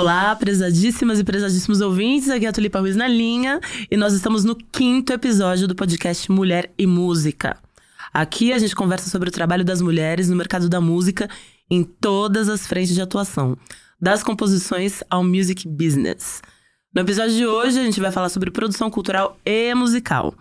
Olá, prezadíssimas e prezadíssimos ouvintes, aqui é a Tulipa Ruiz na linha e nós estamos no quinto episódio do podcast Mulher e Música. Aqui a gente conversa sobre o trabalho das mulheres no mercado da música em todas as frentes de atuação, das composições ao music business. No episódio de hoje a gente vai falar sobre produção cultural e musical.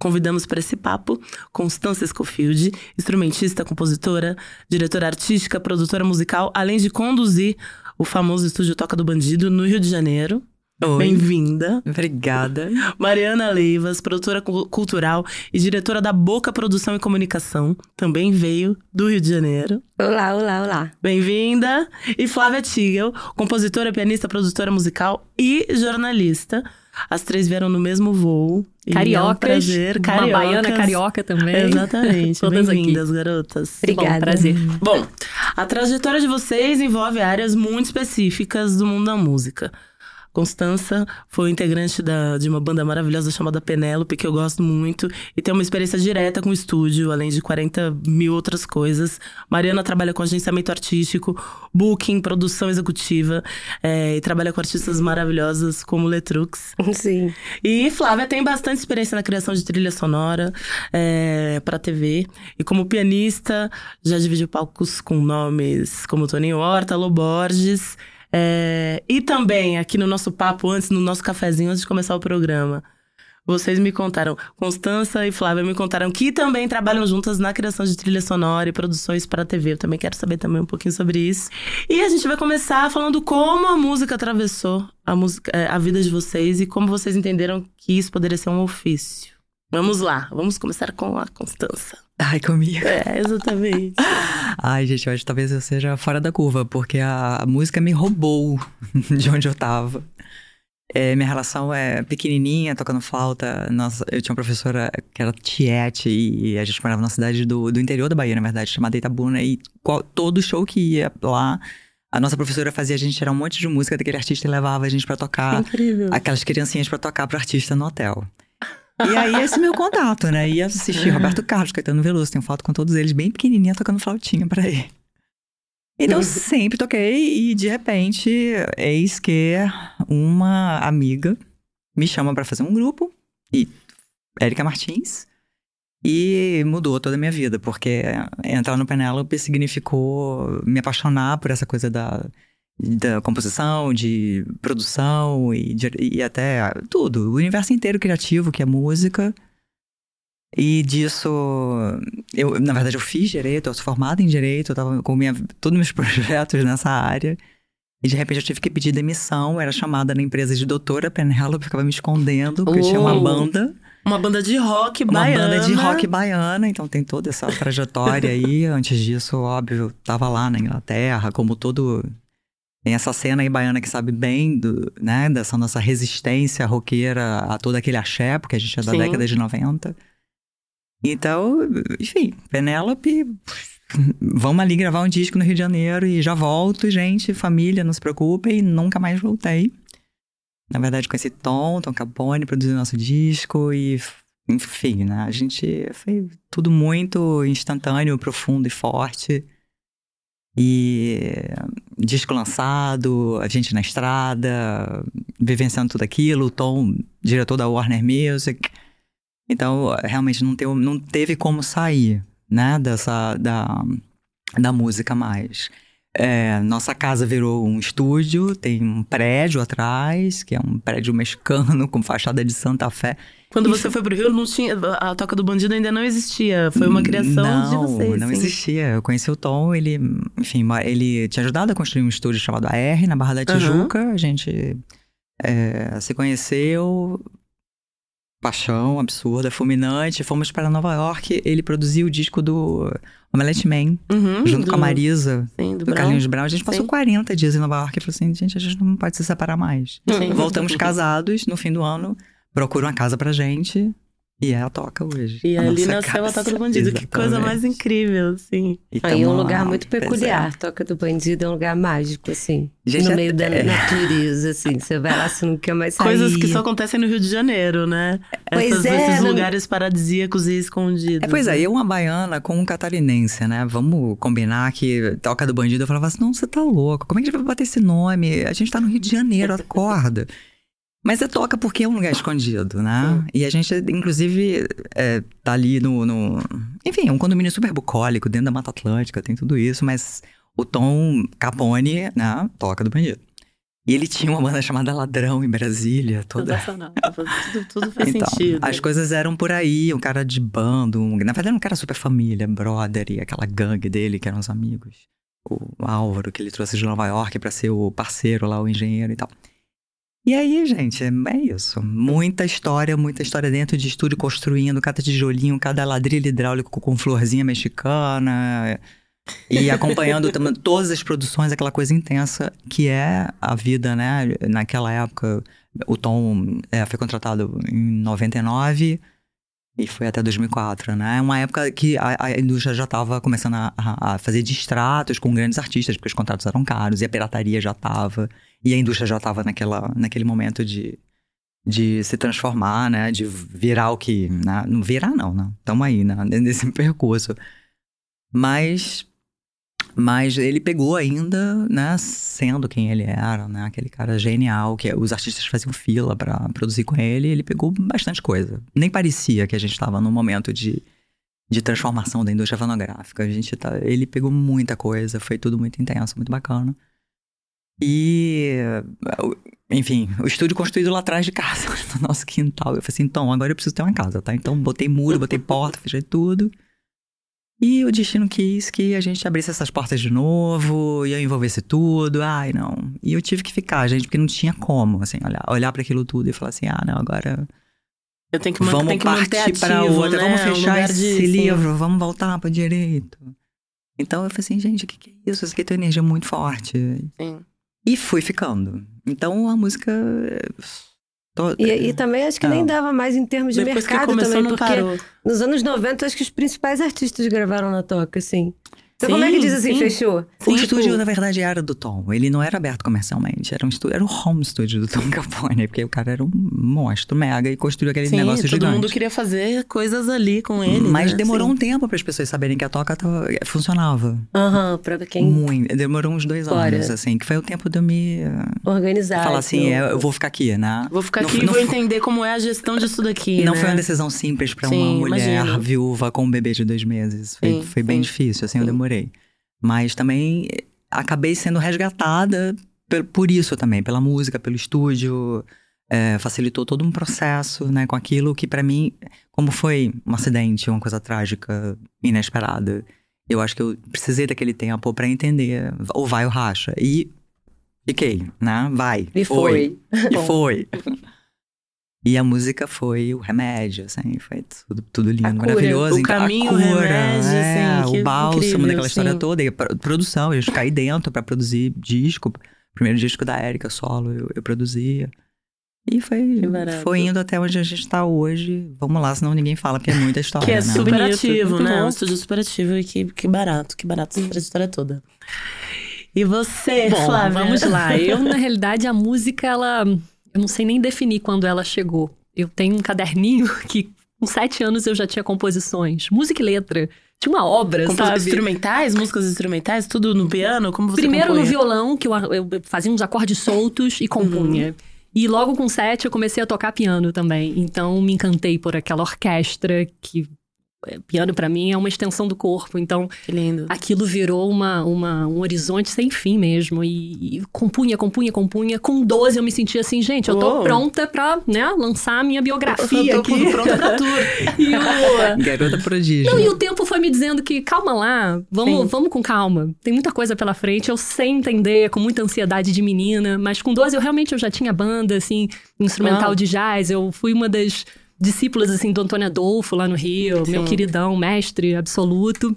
Convidamos para esse papo Constância Scofield, instrumentista, compositora, diretora artística, produtora musical, além de conduzir o famoso estúdio Toca do Bandido no Rio de Janeiro. Bem-vinda. Obrigada. Mariana Leivas, produtora cultural e diretora da Boca Produção e Comunicação, também veio do Rio de Janeiro. Olá, olá, olá. Bem-vinda. E Flávia Tigel, compositora, pianista, produtora musical e jornalista. As três vieram no mesmo voo. Cariocas. É um prazer. Cariocas. Uma baiana carioca também. Exatamente. Todas Bem-vindas, garotas. Obrigada. Bom, prazer. Bom, a trajetória de vocês envolve áreas muito específicas do mundo da música. Constança foi integrante da, de uma banda maravilhosa chamada Penélope, que eu gosto muito, e tem uma experiência direta com o estúdio, além de 40 mil outras coisas. Mariana trabalha com agenciamento artístico, booking, produção executiva, é, e trabalha com artistas maravilhosas como Letrux. Sim. E Flávia tem bastante experiência na criação de trilha sonora é, para TV. E como pianista, já dividiu palcos com nomes como Toninho Horta, Loborges. É, e também, aqui no nosso papo, antes, no nosso cafezinho, antes de começar o programa, vocês me contaram, Constança e Flávia me contaram que também trabalham juntas na criação de trilha sonora e produções para TV. Eu também quero saber também um pouquinho sobre isso. E a gente vai começar falando como a música atravessou a, música, é, a vida de vocês e como vocês entenderam que isso poderia ser um ofício. Vamos lá, vamos começar com a Constança. Ai, comigo. É, exatamente. Ai, gente, eu acho que talvez eu seja fora da curva, porque a, música me roubou de onde eu tava. É, minha relação é pequenininha, tocando flauta. Nossa, eu tinha uma professora que era Tiete e a gente morava na cidade do, do interior da Bahia, na verdade, chamada Itabuna. E qual, todo show que ia lá, a nossa professora fazia a gente tirar um monte de música daquele artista e levava a gente para tocar. Incrível. Aquelas criancinhas para tocar pro artista no hotel. E aí, esse meu contato, né? Ia assistir Roberto Carlos, Caetano Veloso, tenho foto com todos eles, bem pequenininha, tocando flautinha pra ele. Então, sempre toquei e, de repente, eis que uma amiga me chama para fazer um grupo, e Érica Martins, e mudou toda a minha vida, porque entrar no Penélope significou me apaixonar por essa coisa da da composição, de produção e, de, e até tudo, o universo inteiro criativo que é música. E disso, eu, na verdade, eu fiz direito, eu sou formada em direito, eu tava com minha, todos meus projetos nessa área. E de repente eu tive que pedir demissão, era chamada na empresa de doutora Penélope, ficava me escondendo, porque oh, tinha uma banda. Uma banda de rock uma baiana. Uma banda de rock baiana, então tem toda essa trajetória aí. Antes disso, óbvio, eu tava lá na Inglaterra, como todo tem essa cena aí baiana que sabe bem do, né, dessa nossa resistência roqueira a todo aquele axé, porque a gente é da Sim. década de 90. Então, enfim, Penélope, vamos ali gravar um disco no Rio de Janeiro e já volto, gente, família, não se preocupem, nunca mais voltei. Na verdade, conheci Tom, Tom Capone, produziu nosso disco e, enfim, né, a gente foi tudo muito instantâneo, profundo e forte. E disco lançado, a gente na estrada, vivenciando tudo aquilo, o Tom, diretor da Warner Music. Então, realmente não, teve, não teve como sair, né, dessa, da, da música mais. É, nossa casa virou um estúdio, tem um prédio atrás, que é um prédio mexicano com fachada de Santa Fé. Quando você foi pro Rio, não tinha, a Toca do Bandido ainda não existia. Foi uma criação não, de vocês. Não sim. existia. Eu conheci o Tom, ele, enfim, ele tinha ajudado a construir um estúdio chamado AR na Barra da Tijuca. Uhum. A gente é, se conheceu, paixão absurda, fulminante. Fomos para Nova York. Ele produziu o disco do Omelette Man, uhum, junto do, com a Marisa, sim, do, do Carlinhos Brown. A gente passou sim. 40 dias em Nova York e falou assim: gente, a gente não pode se separar mais. Sim. Voltamos casados no fim do ano, procura uma casa pra gente. E é a toca hoje. E ali nasceu a. Toca do Bandido. Que coisa Exatamente. mais incrível, assim. E Aí é um lugar muito é. peculiar. Toca do Bandido é um lugar mágico, assim. Gente, no é- meio da é- natureza, assim. Você vai lá, você não quer mais sair. Coisas que só acontecem no Rio de Janeiro, né? Pois Essas- é, esses não- lugares paradisíacos e escondidos. É, pois é, eu uma baiana com um catarinense, né? Vamos combinar que Toca do Bandido, eu falava assim, não, você tá louco, como é que a gente vai bater esse nome? A gente tá no Rio de Janeiro, acorda. Mas é Toca porque é um lugar escondido, né? E a gente, inclusive, é, tá ali no, no... Enfim, é um condomínio super bucólico, dentro da Mata Atlântica, tem tudo isso, mas o Tom Capone, né? Toca do Bandido. E ele tinha uma banda chamada Ladrão em Brasília, toda. Tudo, tudo faz então, sentido. as coisas eram por aí, um cara de bando, um- na verdade um cara super família, brother, e aquela gangue dele que eram os amigos. O Álvaro, que ele trouxe de Nova York pra ser o parceiro lá, o engenheiro e tal. E aí, gente, é é isso. Muita história, muita história dentro de estúdio, construindo cada tijolinho, cada ladrilho hidráulico com florzinha mexicana. E acompanhando também todas as produções, aquela coisa intensa que é a vida, né? Naquela época, o Tom é, foi contratado em 99 e foi até 2004, né? Uma época que a, a indústria já estava começando a, a- a fazer distratos com grandes artistas, porque os contratos eram caros e a pirataria já estava. E a indústria já estava naquela, naquele momento de, de se transformar, né? De virar o que... Né? Não virar não, né? Estamos aí, né? Nesse percurso. Mas... Mas ele pegou ainda, né, sendo quem ele era, né, aquele cara genial, que os artistas faziam fila pra produzir com ele, ele pegou bastante coisa. Nem parecia que a gente estava num momento de, de transformação da indústria fonográfica. A gente tá, ele pegou muita coisa, foi tudo muito intenso, muito bacana. E, enfim, o estúdio construído lá atrás de casa, no nosso quintal. Eu falei assim, então, agora eu preciso ter uma casa, tá? Então, botei muro, botei porta, fechei tudo. E o destino quis que a gente abrisse essas portas de novo, e eu envolvesse tudo. Ai, não. E eu tive que ficar, gente, porque não tinha como, assim, olhar, olhar para aquilo tudo e falar assim: ah, não, agora Eu tenho que, man- vamos tem que manter partir ativo, para outra, né? vamos fechar esse sim. livro, vamos voltar para direito. Então eu falei assim: gente, o que, que é isso? Isso aqui tem uma energia muito forte. Sim. E fui ficando. Então a música. to- E, e também acho que Não. nem dava mais em termos de Depois que mercado começou, também, não porque parou. nos anos 90 acho que os principais artistas gravaram na toca, assim. Então como é que Sim, diz assim, sim. fechou? O Sim, estúdio, tipo- na verdade, era do Tom. Ele não era aberto comercialmente. Era um estúdio, era o home studio do Tom Capone, porque o cara era um monstro mega e construiu aquele Sim, negócio todo gigante. mundo queria fazer coisas ali com ele. Mas né? demorou Sim. um tempo para as pessoas saberem que a toca tava- funcionava. Aham, pra quem Muito. Demorou uns dois Fora. anos, assim, que foi o tempo de eu me uh, organizar. falar assim, assim, é, eu vou ficar aqui, né? Vou ficar Não aqui foi- e não vou foi- entender como é a gestão disso daqui, Não né? foi uma decisão simples para Sim, uma mulher imagino. viúva com um bebê de dois meses. Foi, Sim, foi bem sim. difícil, assim, eu Sim. Mas também eh, acabei sendo resgatada por, isso também, pela música, pelo estúdio. eh, facilitou todo um processo, né, com aquilo que para mim, como foi um acidente, uma coisa trágica, inesperada, eu acho que eu precisei daquele tempo para entender, ou vai ou racha. E fiquei, né, vai. E foi. E Bom. foi. E a música foi o remédio, assim, foi tudo, tudo lindo, A cura. maravilhoso. O Então, a caminho, o cura, remédio, é, assim, que o bálsamo incrível, daquela história sim. toda. E a pro- produção, a gente caí dentro pra produzir disco. Primeiro disco da Érica solo, eu, eu produzia. E foi, foi indo até onde a gente tá hoje. Vamos lá, senão ninguém fala, porque é muita história, Que é né? super Bonito, ativo, muito né? bom. Um estúdio super ativo e que, que barato, que barato essa trajetória toda. E você, Bom, Flávia? vamos lá. Eu, na realidade, a música, ela. Eu não sei nem definir quando ela chegou. Eu tenho um caderninho que, com sete anos, eu já tinha composições. Música e letra. Tinha uma obra, Compos- sabe? Instrumentais, músicas instrumentais, tudo no piano? Como você Primeiro no compunha? violão, que eu, eu fazia uns acordes soltos e compunha. E logo com sete eu comecei a tocar piano também. Então me encantei por aquela orquestra que. Piano pra mim é uma extensão do corpo, então Que lindo. aquilo virou uma, uma- um horizonte sem fim mesmo. E, e compunha, compunha, compunha. Com 12 eu me sentia assim, gente, eu tô Uou. pronta pra né, lançar a minha biografia Eu tô aqui. pronta pra tudo. E o- Garota prodígio. não, e o tempo foi me dizendo que calma lá, Sim. vamos, vamos com calma. Tem muita coisa pela frente, eu sei entender, com muita ansiedade de menina, mas com 12 eu realmente eu já tinha banda, assim, instrumental Uau. de jazz. Eu fui uma das discípulas, assim, do Antônio Adolfo lá no Rio, meu Sim. queridão, mestre absoluto.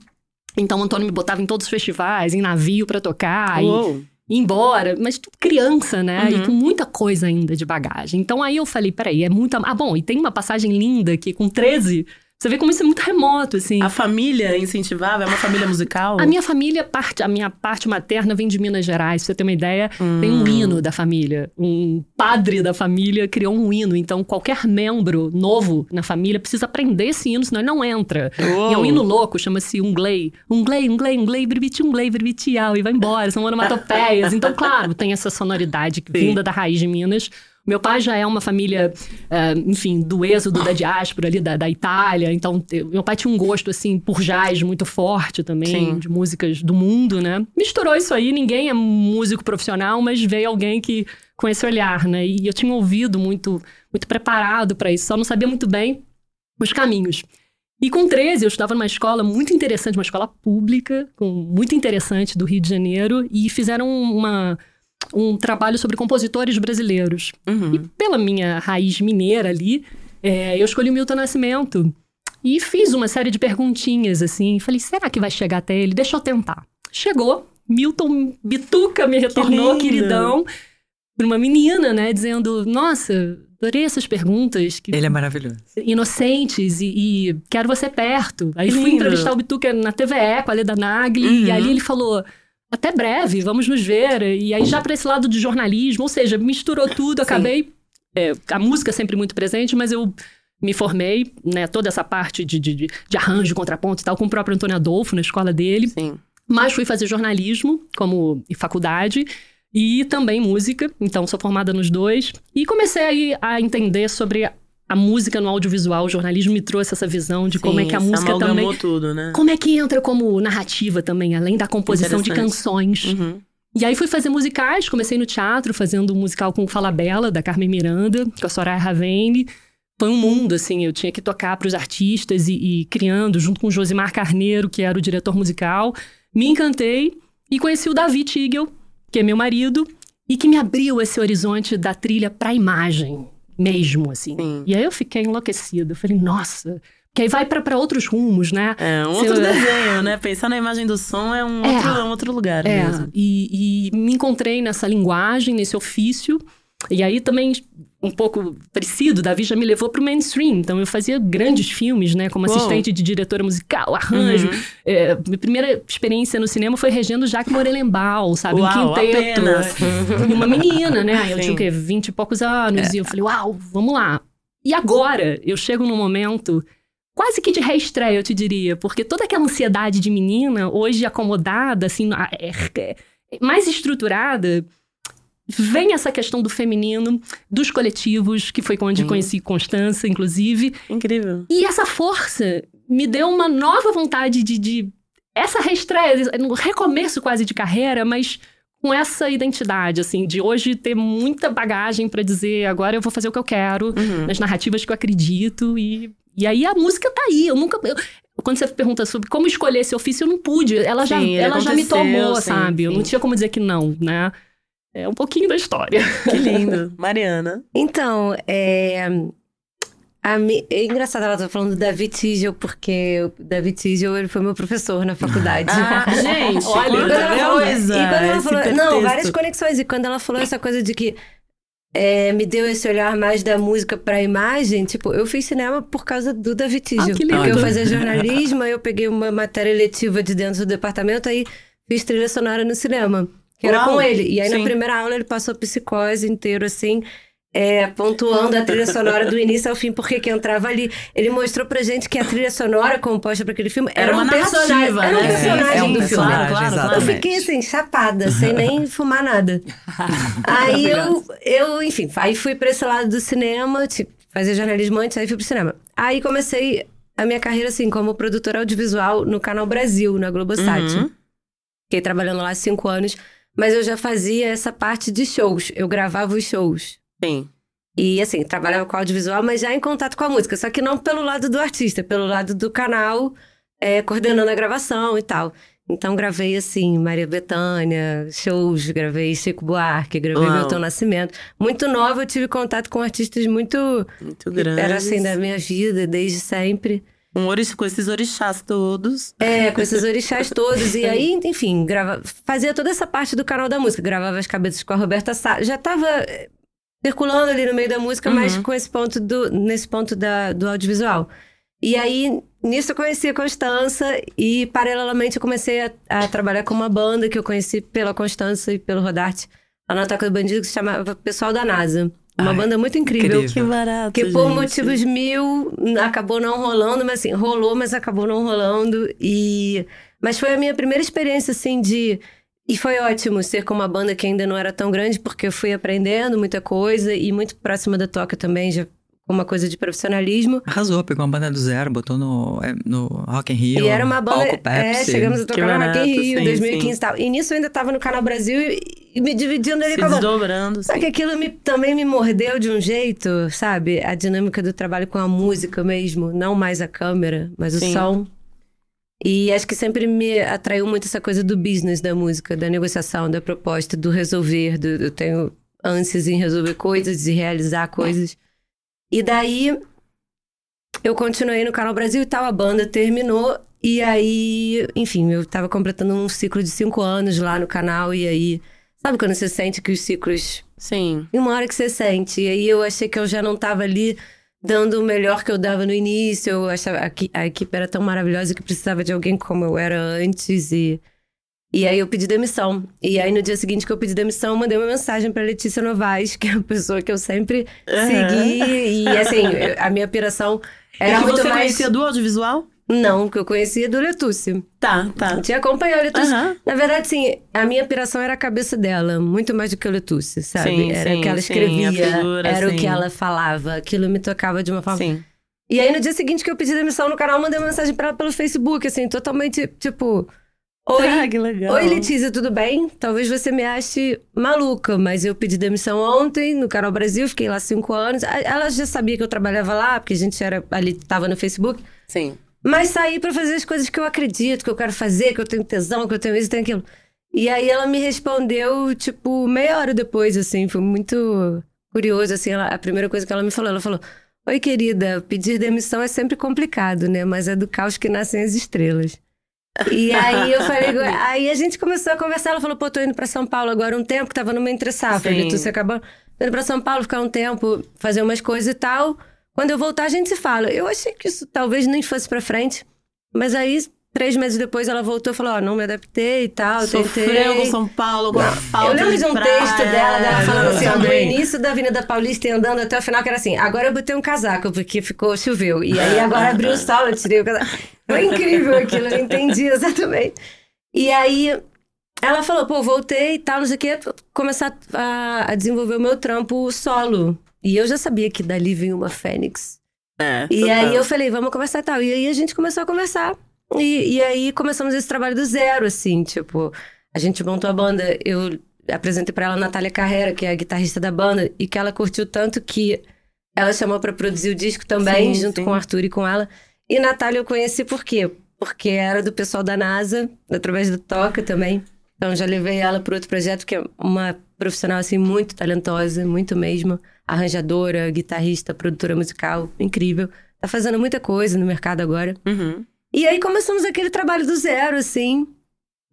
Então o Antônio me botava em todos os festivais, em navio pra tocar. e- Uou. ir embora, mas tudo criança, né? Uhum. E com muita coisa ainda de bagagem. Então aí eu falei, peraí, é muita. Ah, bom, e tem uma passagem linda aqui com 13. Você vê como isso é muito remoto, assim. A família incentivava? É uma família musical? A minha família, parte, a minha parte materna vem de Minas Gerais, pra você ter uma ideia. Tem um hino da família. Um padre da família criou um hino. Então, qualquer membro novo na família precisa aprender esse hino, senão ele não entra. E é um hino louco, chama-se Unglei. Unglei, Unglei, Unglei, Bribiti, Unglei, Bribitial. E vai embora, são onomatopeias. Então, claro, tem essa sonoridade Sim. vinda da raiz de Minas. Meu pai já é uma família, eh, enfim, do êxodo da diáspora ali da, da Itália. Então, eu- meu pai tinha um gosto, assim, por jazz muito forte também, Sim. de músicas do mundo, né? Misturou isso aí, ninguém é músico profissional, mas veio alguém que com esse olhar, né? E eu tinha ouvido muito, muito preparado para isso, só não sabia muito bem os caminhos. E com 13, eu estudava numa escola muito interessante, uma escola pública, com, muito interessante do Rio de Janeiro, e fizeram uma, um trabalho sobre compositores brasileiros. E Uhum. pela minha raiz mineira ali, é, eu escolhi o Milton Nascimento. E fiz uma série de perguntinhas, assim. Falei, será que vai chegar até ele? Deixa eu tentar. Chegou. Milton Bituca me retornou, lindo. queridão. Por uma menina, né? Dizendo, nossa, adorei essas perguntas. Que Ele é maravilhoso. inocentes e, e quero você perto. Aí Que fui entrevistar o Bituca na TVE com a Leda Nagli, e Uhum. ali ele falou. Até breve, vamos nos ver. E aí, já para esse lado de jornalismo, ou seja, misturou tudo, acabei. é, a música sempre muito presente, mas eu me formei, né, toda essa parte de, de, de- arranjo, contraponto e tal, com o próprio Antônio Adolfo na escola dele. Sim. Mas fui fazer jornalismo como faculdade e também música, então sou formada nos dois. E comecei aí a entender sobre a- a música no audiovisual. O jornalismo me trouxe essa visão de como é Sim, que a música também. tudo, né? Como é que entra como narrativa também, além da composição de canções. Uhum. E aí fui fazer musicais, comecei no teatro, fazendo um musical com Fala Bela, da Carmen Miranda, com a Soraya Ravene. Foi um mundo, assim, eu tinha que tocar para os artistas e, e criando, junto com o Josimar Carneiro, que era o diretor musical. Me encantei e conheci o Davi Tigel, que é meu marido, e que me abriu esse horizonte da trilha para imagem mesmo, assim. Sim. E aí eu fiquei enlouquecida. Eu falei, nossa, que aí vai para outros rumos, né? É um outro desenho, né? Pensar na imagem do som é um, É. Outro, um outro lugar É, mesmo. e, e me encontrei nessa linguagem, nesse ofício. E aí também, um pouco parecido, Davi já me levou pro mainstream. Então eu fazia grandes filmes, né? Como Uou. assistente de diretora musical, arranjo. Uhum. É, minha primeira experiência no cinema foi regendo Jacques Morelenbaum, sabe? Uau, um quinteto. uma menina, né? Eu Sim. tinha o quê? Vinte e poucos anos. E eu falei, uau, vamos lá. E agora, eu chego num momento quase que de reestreia, eu te diria. Porque toda aquela ansiedade de menina, hoje acomodada, assim, é- é- mais estruturada, vem essa questão do feminino, dos coletivos, que foi onde Sim. conheci Constança, inclusive. Incrível. E essa força me deu uma nova vontade de. de essa reestreia, um recomeço quase de carreira, mas com essa identidade, assim, de hoje ter muita bagagem pra dizer agora eu vou fazer o que eu quero, Uhum. nas narrativas que eu acredito, e, e aí a música tá aí. Eu nunca. eu- quando você pergunta sobre como escolher esse ofício, eu não pude. Ela já, Sim, ela já me tomou, sim, sabe? Eu sim. não tinha como dizer que não, né? É um pouquinho da história. Que lindo. Mariana. Então, é. a mi- é engraçado ela tá falando do David Tigel, porque o David Tigel ele foi meu professor na faculdade. Ah, gente, Olha, quando ela falou- coisa. E quando ela falou. Não, várias conexões. E quando ela falou essa coisa de que é, me deu esse olhar mais da música pra imagem, tipo, eu fiz cinema por causa do David Tigel. Ah, que lindo. Porque eu fazia jornalismo, aí eu peguei uma matéria letiva de dentro do departamento, aí fiz trilha sonora no cinema. Que era Uau, com ele. E aí sim. na primeira aula ele passou psicose inteiro, assim. é, pontuando a trilha sonora do início ao fim, porque que entrava ali. Ele mostrou pra gente que a trilha sonora composta pra aquele filme era, Era uma um personagem, narrativa, era um né? personagem É um do filme. personagem, Claro, claro, Eu fiquei assim, chapada, sem nem fumar nada. aí eu, eu, enfim, aí fui pra esse lado do cinema, tipo, fazia jornalismo antes, aí fui pro cinema. Aí comecei a minha carreira, assim, como produtora audiovisual no Canal Brasil, na Globosat. Uhum. Fiquei trabalhando lá há cinco anos, mas eu já fazia essa parte de shows. Eu gravava os shows. Sim. E assim, trabalhava com audiovisual, mas já em contato com a música. Só que não pelo lado do artista, pelo lado do canal, é, coordenando a gravação e tal. Então gravei assim, Maria Bethânia, shows, gravei Chico Buarque, gravei Uau. Milton Nascimento. Muito nova, eu tive contato com artistas muito. Muito grande. Era assim da minha vida, desde sempre. Um orix, com esses orixás todos. É, com esses orixás todos. E aí, enfim, grava, fazia toda essa parte do canal da música. Gravava as cabeças com a Roberta Sá. Já tava eh, circulando ali no meio da música, mas Uhum. com esse ponto do, nesse ponto da, do audiovisual. E aí, nisso eu conheci a Constança e, paralelamente, eu comecei a, a trabalhar com uma banda que eu conheci pela Constança e pelo Rodarte, lá na Toca do Bandido, que se chamava Pessoal da NASA. Uma Ai, banda muito incrível. incrível. Que barato. Que por gente. motivos mil acabou não rolando, mas assim, rolou, mas acabou não rolando. E... Mas foi a minha primeira experiência, assim, de. E foi ótimo ser com uma banda que ainda não era tão grande, porque eu fui aprendendo muita coisa e muito próxima da toca também, já com uma coisa de profissionalismo. Arrasou, pegou uma banda do zero, botou no, é, no Rock in Rio. e era uma banda. Palco É, Pepsi. chegamos a Que tocar no Rock in Rio, sim, 2015 e tal. E nisso eu ainda tava no Canal Brasil e me dividindo ali Se com a desdobrando. Só sim. que aquilo me- também me mordeu de um jeito, sabe? A dinâmica do trabalho com a música mesmo, não mais a câmera, mas o Sim. som. E acho que sempre me atraiu muito essa coisa do business da música, da negociação, da proposta, do resolver. Do, eu tenho ânsias em resolver coisas e realizar coisas. E daí eu continuei no Canal Brasil e tal, a banda terminou. E aí, enfim, eu tava completando um ciclo de cinco anos lá no canal. E aí, sabe quando você sente que os ciclos Sim. e uma hora que você sente. E aí eu achei que eu já não tava ali dando o melhor que eu dava no início. Eu achava equi- a equipe era tão maravilhosa que precisava de alguém como eu era antes. E, e aí eu pedi demissão. E aí no dia seguinte que eu pedi demissão, eu mandei uma mensagem pra Letícia Novaes, que é a pessoa que eu sempre segui. E assim, a minha piração era e que muito você mais. conhecia do audiovisual? Não, que eu conhecia do Letúcio. Tá, tá. Tinha acompanhado o Letúcio. Aham. Na verdade, sim, a minha piração era a cabeça dela, muito mais do que o Letuce, sabe? Sim, era sim, o que ela sim, escrevia, a figura, era o sim. que ela falava, aquilo me tocava de uma forma. Sim. E aí, no dia seguinte que eu pedi demissão no canal, eu mandei uma mensagem pra ela pelo Facebook, assim, totalmente tipo. Oi, Ah, que legal. Oi, Letícia, tudo bem? Talvez você me ache maluca, mas eu pedi demissão ontem no Canal Brasil, fiquei lá cinco anos. Ela já sabia que eu trabalhava lá, porque a gente era ali, tava no Facebook. Sim. Mas saí pra fazer as coisas que eu acredito, que eu quero fazer, que eu tenho tesão, que eu tenho isso, tenho aquilo. E aí ela me respondeu, tipo, meia hora depois, assim, foi muito curioso, assim, ela- a primeira coisa que ela me falou, ela falou, Oi, querida, pedir demissão é sempre complicado, né? Mas é do caos que nascem as estrelas. E aí eu falei, aí a gente começou a conversar, ela falou, pô, tô indo pra São Paulo agora um tempo, que tava numa entre safra, ele você acabou tô indo pra São Paulo ficar um tempo, fazer umas coisas e tal. Quando eu voltar, a gente se fala. Eu achei que isso talvez nem fosse pra frente, mas aí, três meses depois, ela voltou e falou, ó, não me adaptei e tal, eu Sofreu tentei. com São Paulo, com a falta Eu lembro de um praia, texto dela, dela falando assim, ó, do início da Avenida Paulista e andando até o final, que era assim, agora eu botei um casaco, porque ficou, choveu. E aí agora abriu o sol, eu tirei o casaco. Foi incrível aquilo, eu entendi exatamente. E aí ela falou, pô, voltei e tal, não sei o quê, começar a, a desenvolver o meu trampo solo. E eu já sabia que dali vinha uma fênix. É, E aí eu falei, vamos conversar e tal. E aí a gente começou a conversar. E, e aí começamos esse trabalho do zero, assim, tipo, a gente montou a banda, eu apresentei pra ela a Natália Carrera, que é a guitarrista da banda, e que ela curtiu tanto que ela chamou pra produzir o disco também, Sim, junto sim. com o Arthur e com ela. E Natália eu conheci por quê? Porque era do pessoal da NASA, através do Toca também. Então já levei ela para outro projeto, que é uma profissional assim muito talentosa, muito mesmo, arranjadora, guitarrista, produtora musical, incrível. Tá fazendo muita coisa no mercado agora. Uhum. E aí começamos aquele trabalho do zero, assim.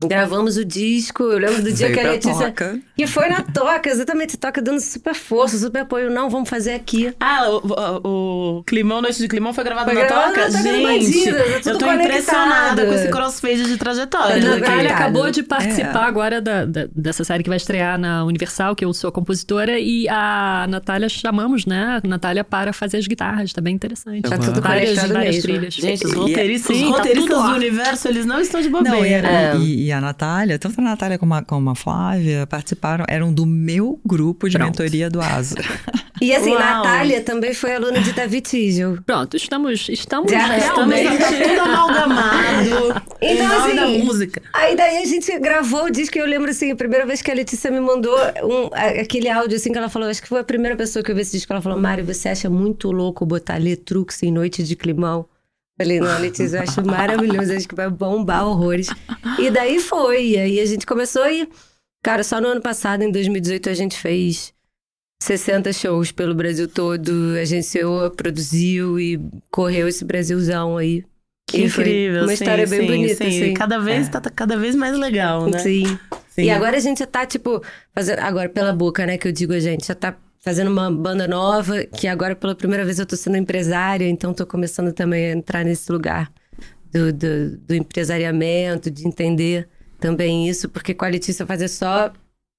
Gravamos o disco, eu lembro do dia Veio que a Letícia. toca. Que foi na toca, exatamente, toca dando super força, super apoio. Não, vamos fazer aqui. Ah, o, o, o Climão, Noite de Climão foi gravado Foi na gravado toca? na Toca Gente, Bandido, é tudo eu tô conectado. impressionada com esse crossfade de trajetória. É, A daqui. Natália conectado. acabou de participar É. agora da, da- dessa série que vai estrear na Universal, que eu sou a compositora, e a Natália chamamos, né? A Natália para fazer as guitarras, tá bem interessante. Tá tudo várias, conectado várias mesmo. trilhas. Gente, os E é- roteiristas, sim, os tá do universo, eles não estão de Não, bobeira. e, era- É. e- e a Natália, tanto a Natália como a, como a Flávia participaram, eram do meu grupo de Pronto. mentoria do ASA. E assim, Uau. Natália também foi aluna de Davi Tigel. Pronto, estamos, estamos Já Estamos realmente... tá tudo amalgamado. em Então, da assim, música. Aí daí a gente gravou o disco e eu lembro assim, a primeira vez que a Letícia me mandou um- aquele áudio assim que ela falou, acho que foi a primeira pessoa que eu vi esse disco, ela falou, Mário, você acha muito louco botar Letrux em Noite de Climão? Falei, não, Letícia, eu acho maravilhoso, acho que vai bombar horrores. E daí foi, e aí a gente começou e, cara, só no ano passado, em 2018, a gente fez 60 shows pelo Brasil todo, agenciou, produziu e correu esse Brasilzão aí. Que E incrível. uma sim, história bem sim, bonita, sim. assim. Cada vez É. tá tá cada vez mais legal, né? Sim. Sim. E agora a gente já tá, tipo, fazendo. Agora, pela boca, né, que eu digo a gente, já tá fazendo uma banda nova, que agora pela primeira vez eu tô sendo empresária, então tô começando também a entrar nesse lugar do, do, do empresariamento, de entender também isso, porque com a Letícia fazer só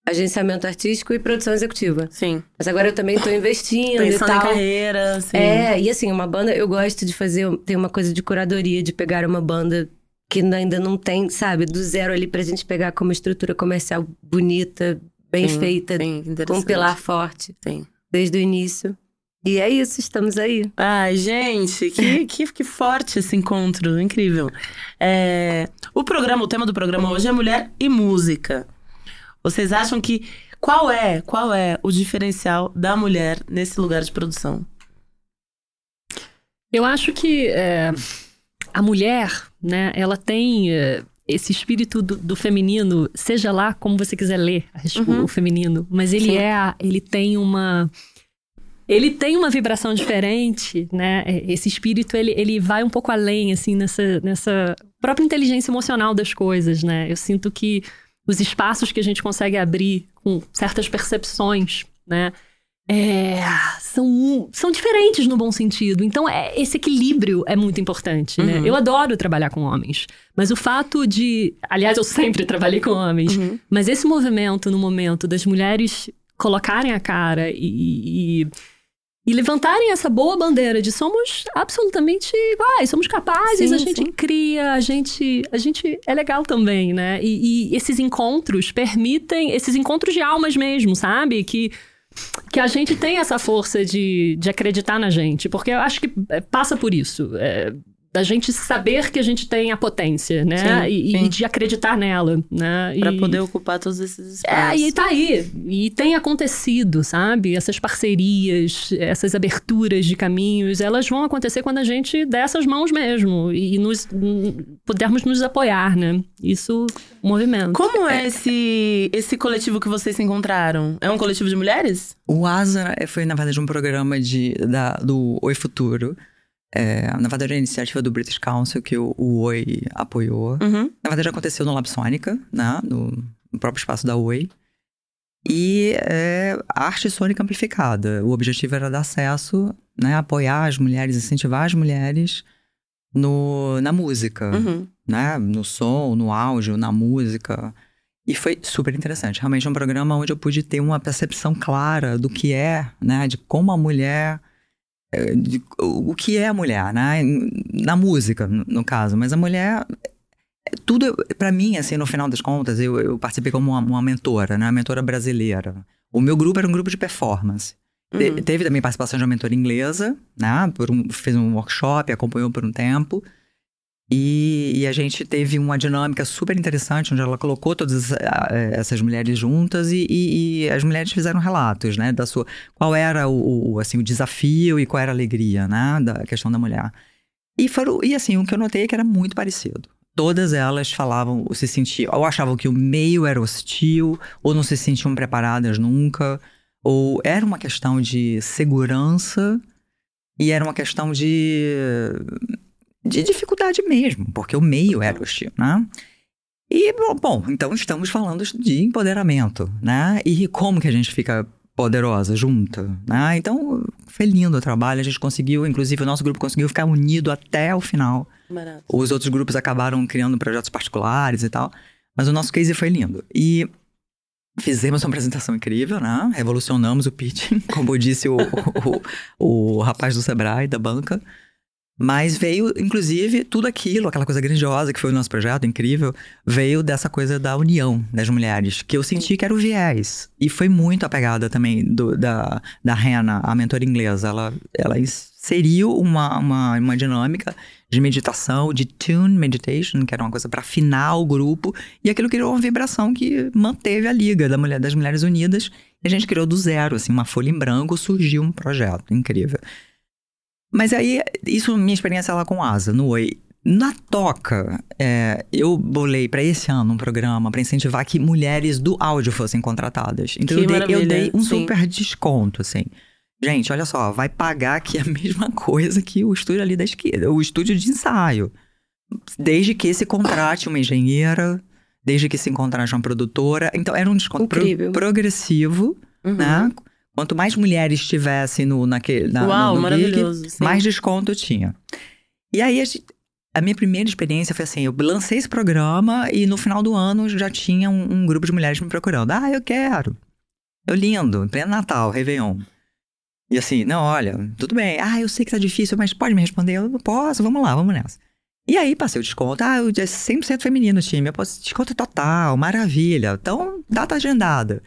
agenciamento artístico e produção executiva. Sim. Mas agora eu também tô investindo e Pensando em tal. carreira, sim. É, e assim, uma banda, eu gosto de fazer, tem uma coisa de curadoria, de pegar uma banda que ainda não tem, sabe, do zero ali pra gente pegar como estrutura comercial bonita, bem Sim, feita, sim, com um pilar forte, Sim. desde o início. E é isso, estamos aí. Ai, gente, que, que, que forte esse encontro, incrível. É, o programa, o tema do programa hoje é mulher e música. Vocês acham que qual é, qual é o diferencial da mulher nesse lugar de produção? Eu acho que é, a mulher, né, ela tem é, esse espírito do, do feminino, seja lá como você quiser ler Uhum. o feminino, mas ele Sim. é, a- ele tem uma ele tem uma vibração diferente, né? É, Esse espírito ele, ele vai um pouco além assim nessa nessa própria inteligência emocional das coisas, né? Eu sinto que os espaços que a gente consegue abrir com certas percepções, né? É, são, são diferentes no bom sentido. Então, é, esse equilíbrio é muito importante, né? Uhum. Eu adoro trabalhar com homens. Mas o fato de... Aliás, eu sempre trabalhei com homens. Uhum. Mas esse movimento, no momento das mulheres colocarem a cara e... e e levantarem essa boa bandeira de somos absolutamente iguais, somos capazes, Sim, a gente sim. cria, a gente, a gente é legal também, né? E, e esses encontros permitem, esses encontros de almas mesmo, sabe? Que, que a gente tem essa força de, de acreditar na gente, porque eu acho que é, passa por isso. é, da gente saber que a gente tem a potência, né? Sim, e, sim. e de acreditar nela, né? Pra E- poder ocupar todos esses é, espaços. e tá aí. E tem acontecido, sabe? Essas parcerias, essas aberturas de caminhos, elas vão acontecer quando a gente der essas mãos mesmo e nos, pudermos nos apoiar, né? Isso, movimento. Como é esse, esse coletivo que vocês se encontraram? É um coletivo de mulheres? O Asa foi, na verdade, um programa de, da, do Oi Futuro. É, na verdade, a iniciativa do British Council que o, o Oi apoiou. Uhum. Na verdade, aconteceu no Lab Sônica, né? No, no próprio espaço da Oi. E é arte sônica amplificada. O objetivo era dar acesso, né? Apoiar as mulheres, incentivar as mulheres no, na música Uhum. né? No som, no áudio, na música. E foi super interessante. Realmente é um programa onde eu pude ter uma percepção clara do que é, né? De como a mulher. Eh, de o que é a mulher, né? Na música, no no caso. Mas a mulher. Tudo, para mim, assim, no final das contas, eu, eu participei como uma, uma mentora, né? Uma mentora brasileira. O meu grupo era um grupo de performance. Uhum. Teve também participação de uma mentora inglesa, né? Por um, fez um workshop, acompanhou por um tempo. E, e a gente teve uma dinâmica super interessante, onde ela colocou todas eh, essas mulheres juntas e, e- e as mulheres fizeram relatos, né? Da sua, qual era o, o, assim, o desafio e qual era a alegria, né? Da questão da mulher. E, foram, e assim, o que eu notei é que era muito parecido. Todas elas falavam, se sentiam, ou achavam que o meio era hostil, ou não se sentiam preparadas nunca, ou era uma questão de segurança e era uma questão de, de dificuldade mesmo, porque o meio era hostil, né? E, bom, então estamos falando de empoderamento, né? E como que a gente fica poderosa junta, né? Então, foi lindo o trabalho, a gente conseguiu, inclusive o nosso grupo conseguiu ficar unido até o final. Barato. Os outros grupos acabaram criando projetos particulares e tal. Mas o nosso case foi lindo. E fizemos uma apresentação incrível, né? Revolucionamos o pitching, como disse o, o, o rapaz do Sebrae, da banca. Mas veio, inclusive, tudo aquilo, aquela coisa grandiosa que foi o nosso projeto, incrível, veio dessa coisa da união das mulheres, que eu senti que era o viés. E foi muito apegada também do, da, da Hannah, a mentora inglesa. Ela, ela inseriu uma, uma, uma dinâmica de meditação, de tune meditation, que era uma coisa para afinar o grupo, e aquilo criou uma vibração que manteve a liga da mulher, das mulheres unidas. E a gente criou do zero, assim, uma folha em branco, surgiu um projeto incrível. Mas aí, isso minha experiência lá com Asa, no Oi. Na Toca, é, eu bolei para esse ano um programa para incentivar que mulheres do áudio fossem contratadas. Então eu dei, eu dei um sim. super desconto, assim. Gente, olha só, vai pagar aqui a mesma coisa que o estúdio ali da esquerda, o estúdio de ensaio. desde que se contrate uma engenheira, desde que se contrate uma produtora. Então, era um desconto pro- progressivo, Uhum. né? Quanto mais mulheres tivessem no, naquele, na, Uau, no, no mais desconto tinha. E aí, a, gente- a minha primeira experiência foi assim: eu lancei esse programa e no final do ano já tinha um, um grupo de mulheres me procurando. Ah, eu quero. Eu lindo, em pleno Natal, Réveillon. E assim, não, olha, tudo bem. Ah, eu sei que tá difícil, mas pode me responder? Eu não posso, vamos lá, vamos nessa. E aí passei o desconto. Ah, o 100% feminino o time. Eu posso desconto total, maravilha. Então, data agendada.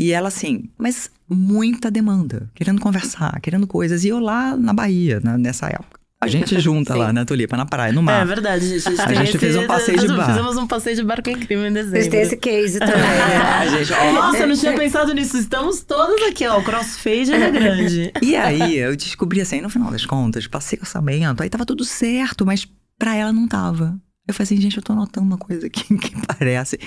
E ela assim, mas muita demanda, querendo conversar, querendo coisas. E eu lá na Bahia, na- nessa época. A gente junta lá na Tulipa, na praia, no É mar. verdade, gente. A gente, A gente fez um passeio de barco. Fizemos um passeio de barco incrível em dezembro. Vocês têm esse case também. a gente, ó, Nossa, eu não tinha pensado nisso. Estamos todas aqui, ó. O crossfade é grande. E aí, eu descobri assim, no final das contas, passei o orçamento, aí tava tudo certo, mas pra ela não tava. Eu falei assim, gente, eu tô notando uma coisa aqui que parece.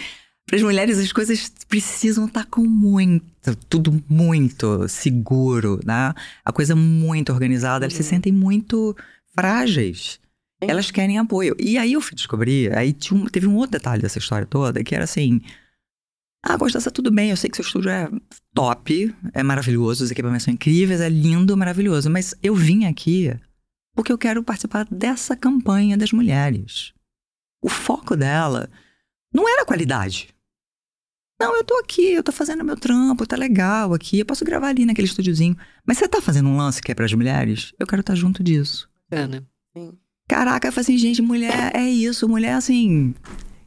Para as mulheres, as coisas precisam estar com muito, tudo muito seguro, né? A coisa muito organizada, elas se sentem muito frágeis. Elas querem apoio. E aí eu fui descobrir, aí tinha um- teve um outro detalhe dessa história toda, que era assim. Ah, Constança, tudo bem, eu sei que seu estúdio é top, é maravilhoso, os equipamentos são incríveis, é lindo, maravilhoso, mas eu vim aqui porque eu quero participar dessa campanha das mulheres. O foco dela não era a qualidade. Não, eu tô aqui, eu tô fazendo meu trampo, tá legal aqui, eu posso gravar ali naquele estúdiozinho. Mas você tá fazendo um lance que é pras mulheres? Eu quero estar junto disso. Bacana. Caraca, eu falei assim, gente, mulher é isso, mulher assim,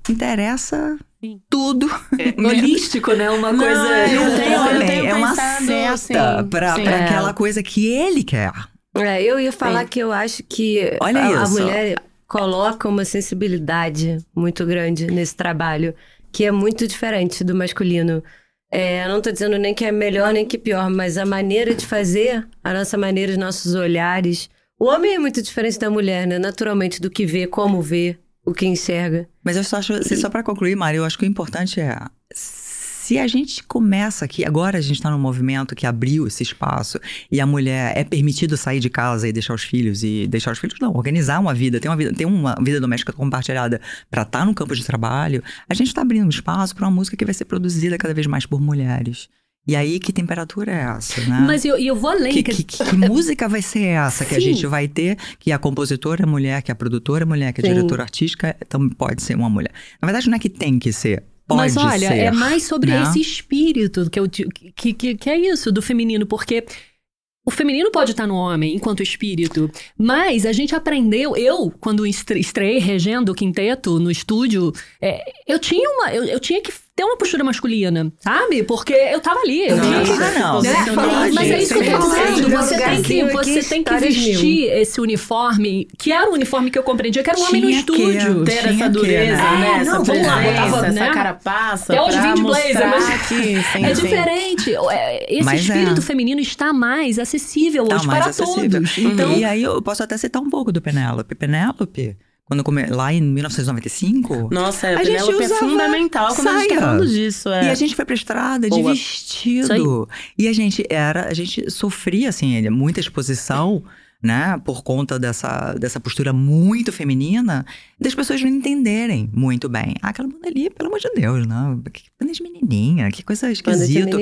interessa Sim. tudo. Holístico, né? Uma Não, coisa. eu tenho- eu tenho é uma seta sim, pra, sim. pra É. aquela coisa que ele quer. É, eu ia falar Sim. que eu acho que Olha a, a isso. mulher coloca uma sensibilidade muito grande nesse trabalho, que é muito diferente do masculino. É, não tô dizendo nem que é melhor nem que pior, mas a maneira de fazer, a nossa maneira, os nossos olhares. O homem é muito diferente da mulher, né? Naturalmente, do que vê, como vê, o que enxerga. Mas eu só acho, assim, só pra concluir, Mari, eu acho que o importante é. Se a gente começa aqui, agora a gente tá num movimento que abriu esse espaço e a mulher é permitido sair de casa e deixar os filhos e deixar os filhos não, organizar uma vida, ter uma vida, ter uma vida doméstica compartilhada pra estar no campo de trabalho, a gente tá abrindo um espaço pra uma música que vai ser produzida cada vez mais por mulheres. E aí que temperatura é essa, né? Mas eu, eu vou além. Que, que- que- que música vai ser essa que a Sim. gente vai ter? Que a compositora é mulher, que a produtora é mulher, que a Sim. diretora artística também pode ser uma mulher. Na verdade, não é que tem que ser. Pode Mas olha, ser. é mais sobre né? esse espírito que, eu, que, que, que é isso do feminino, porque o feminino pode estar no homem enquanto espírito, mas a gente aprendeu. Eu, quando estre- estreiei regendo o quinteto no estúdio, é, eu tinha uma. Eu, eu tinha que ter uma postura masculina, sabe? Porque eu tava ali. Eu Não, tinha- Ah, não. né? Não Mas é isso que eu tô. Meu Você tem que, você tem que vestir esse uniforme, que era o uniforme que eu compreendia, que era um homem no estúdio. Ter Tinha essa dureza, né? né? É, essa não, vamos lá, botava, essa né? carapaça Até os pra vídeos blazer, mas- É sim. diferente. É, Esse Mas é. espírito feminino está mais acessível Tá hoje mais para acessível. todos. Então, E aí eu posso até citar um pouco do Penélope. Penélope, quando come... lá em 1995. Nossa, A a gente Penélope é fundamental quando a gente tá saia. falando disso. É. E a gente foi pra estrada de Boa. vestido. E a gente era, a gente sofria, assim, muita exposição, né? Por conta dessa, dessa postura muito feminina, das pessoas não entenderem muito bem. Ah, aquela banda ali, pelo amor de Deus, né? Que banda de menininha, que coisa esquisita.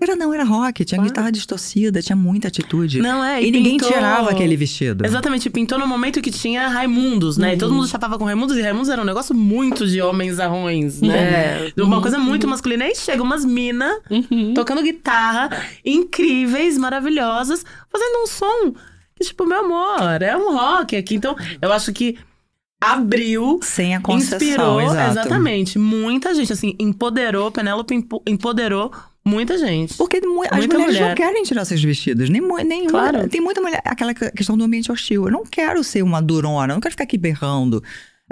Era não, era rock, tinha Claro. guitarra distorcida, tinha muita atitude. Não, é. e ninguém pintou- tirava aquele vestido. Exatamente, pintou no momento que tinha Raimundos, né? E todo mundo chapava com Raimundos, e Raimundos era um negócio muito de homens arrões, né? É. Uma coisa muito masculina. Aí chega umas minas uhum. tocando guitarra, incríveis, maravilhosas, fazendo um som que, tipo, meu amor, é um rock aqui. Então, eu acho que abriu Sem a concessão, inspirou, exato. exatamente, muita gente, assim, empoderou, Penélope empo- empoderou muita gente. Porque as Muita mulheres não mulher. querem tirar seus vestidos. Nem, nem Claro. Tem muita mulher. Aquela que- questão do ambiente hostil. Eu não quero ser uma durona, eu não quero ficar aqui berrando.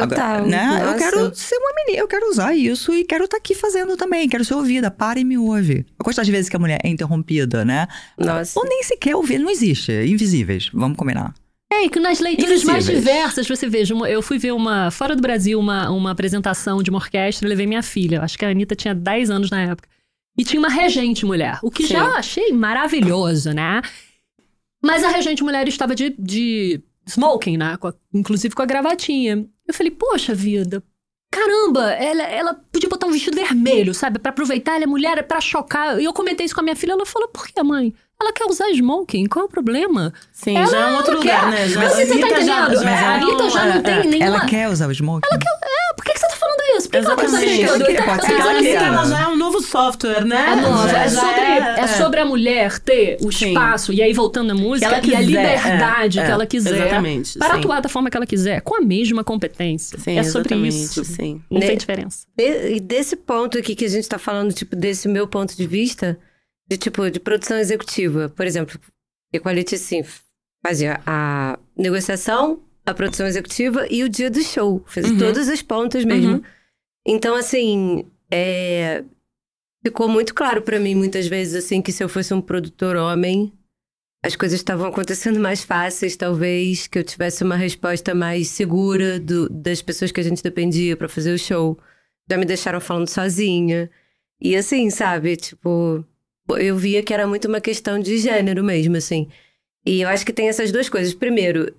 Total, né? Eu quero ser uma menina, eu quero usar isso e quero estar aqui fazendo também. Quero ser ouvida. Para e me ouve. A quantidade de vezes que a mulher é interrompida, né? Nossa. Ou nem sequer ouvir, não existe. Invisíveis, vamos combinar. É, e que nas leituras mais Invisíveis. diversas, você veja, eu fui ver uma, fora do Brasil, uma, uma apresentação de uma orquestra, eu levei minha filha, acho que a Anitta tinha 10 anos na época. E tinha uma regente mulher, o que Sim. já achei maravilhoso, né? Mas a regente mulher estava de, de smoking, né? Com a- inclusive com a gravatinha. Eu falei, poxa vida, caramba, ela, ela podia botar um vestido vermelho, sabe? Pra aproveitar, ela é mulher, é pra chocar. E eu comentei isso com a minha filha, ela falou, por que, mãe? Ela quer usar smoking, qual é o problema? Sim, Ela já é um outro lugar, quer. né? Já, Mas você tá entendendo? já, já, É, a Anitta já não tem nenhuma... Ela quer usar o smoke? Ah, por Pode tô que ela já é um novo software, né? É nova, Já- é já sobre, é sobre a mulher ter o Sim. espaço, e aí voltando à música, ela e a liberdade é, que é, ela quiser exatamente, para sim. atuar da forma que ela quiser, com a mesma competência. Sim, é sobre exatamente, isso. Sim. Não Ne- tem diferença. E desse ponto aqui que a gente tá falando, tipo, desse meu ponto de vista, de tipo, de produção executiva. Por exemplo, Equality, assim, fazia a negociação, a produção executiva e o dia do show. Fazia Uhum. todas as pontas mesmo. Uhum. Então, assim, é... ficou muito claro pra mim, muitas vezes, assim, que se eu fosse um produtor homem, as coisas estavam acontecendo mais fáceis, talvez, que eu tivesse uma resposta mais segura do- das pessoas que a gente dependia pra fazer o show. Já me deixaram falando sozinha. E assim, sabe, tipo, eu via que era muito uma questão de gênero mesmo, assim. E eu acho que tem essas duas coisas. Primeiro,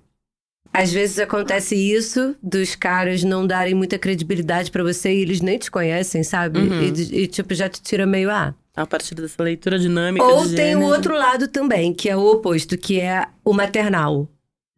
às vezes acontece isso dos caras não darem muita credibilidade pra você e eles nem te conhecem, sabe? Uhum. E, e, tipo, já te tira meio, ah, A partir dessa leitura dinâmica ou de tem o outro lado também, que é o oposto, que é o maternal.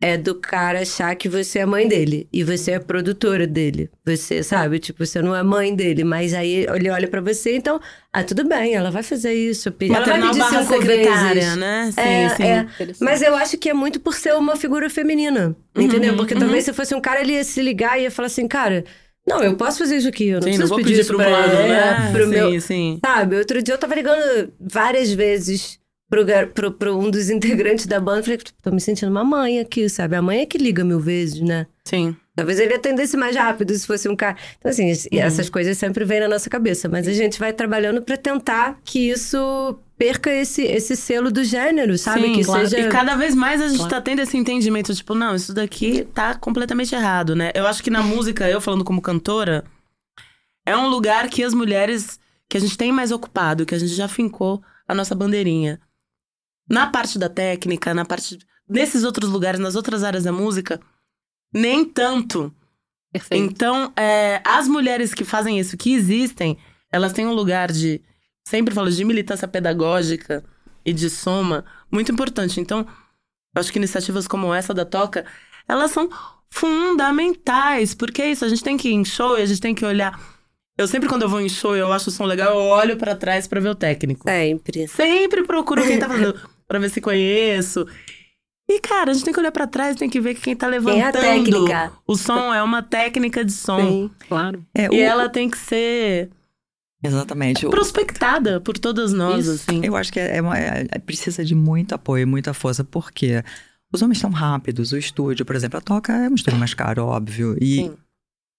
É do cara achar que você é mãe dele e você é produtora dele. Você, sabe? Tipo, você não é mãe dele, mas aí ele olha pra você, então, ah, tudo bem, ela vai fazer isso. Ela vai pedir cinco secretária, vezes. né? Sim, É, sim. é. Mas eu acho que é muito por ser uma figura feminina, entendeu? Porque talvez se fosse um cara, ele ia se ligar e ia falar assim, cara, não, eu posso fazer isso aqui, eu não Sim, preciso não vou pedir, pedir isso pro pra é, né? pro sim, meu, sim. Sabe, outro dia eu tava ligando várias vezes pro, gar- pro, pro um dos integrantes da banda. Falei, tô me sentindo uma mãe aqui, sabe? A mãe é que liga mil vezes, né? Sim. Talvez ele atendesse mais rápido se fosse um cara. Então, assim, Uhum. essas coisas sempre vêm na nossa cabeça. Mas a gente vai trabalhando pra tentar que isso perca esse, esse selo do gênero, sabe? Sim, que claro. seja. E cada vez mais a gente Claro. tá tendo esse entendimento, tipo, não, isso daqui tá completamente errado, né? Eu acho que na música, eu falando como cantora, é um lugar que as mulheres, que a gente tem mais ocupado, que a gente já fincou a nossa bandeirinha. Na parte da técnica, na parte. Nesses outros lugares, nas outras áreas da música, nem tanto. Perfeito. Então, é, as mulheres que fazem isso, que existem, elas têm um lugar de, sempre falo, de militância pedagógica e de soma muito importante. Então, eu acho que iniciativas como essa da Toca, elas são fundamentais, porque é isso, a gente tem que ir em show e a gente tem que olhar. Eu sempre, quando eu vou em show e eu acho o som legal, eu olho pra trás pra ver o técnico. Sempre. Sempre procuro quem tá fazendo, pra ver se conheço. E, cara, a gente tem que olhar pra trás, tem que ver que quem tá Quem é a levantando técnica? o som é uma técnica de som. Sim. Claro. É, E o- ela tem que ser Exatamente. O- prospectada por todas nós, Isso. assim. Eu acho que é uma- é- é- precisa de muito apoio, muita força, porque os homens são rápidos, o estúdio, por exemplo, a toca é um estúdio mais caro, óbvio. E Sim.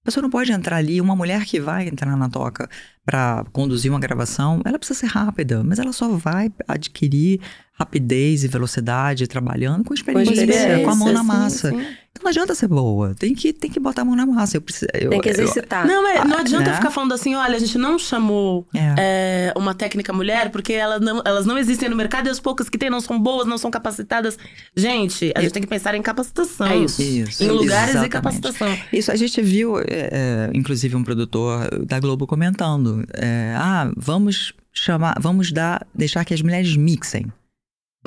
A pessoa não pode entrar ali, uma mulher que vai entrar na toca para conduzir uma gravação, ela precisa ser rápida, mas ela só vai adquirir rapidez e velocidade trabalhando com experiência, experiência, com a mão na sim, massa. sim. Então não adianta ser boa, tem que, tem que botar a mão na massa. Eu preciso, eu, Tem que eu- exercitar. Não, é, não Ah, adianta né? ficar falando assim, olha, a gente não chamou é. é, uma técnica mulher porque elas não, elas não existem no mercado e as poucas que tem não são boas, não são capacitadas. Gente, a gente tem que pensar em capacitação. É isso. Isso, Em lugares e exatamente. capacitação. Isso a gente viu, é, é, inclusive um produtor da Globo comentando. é, ah, vamos chamar, vamos dar, deixar que as mulheres mixem.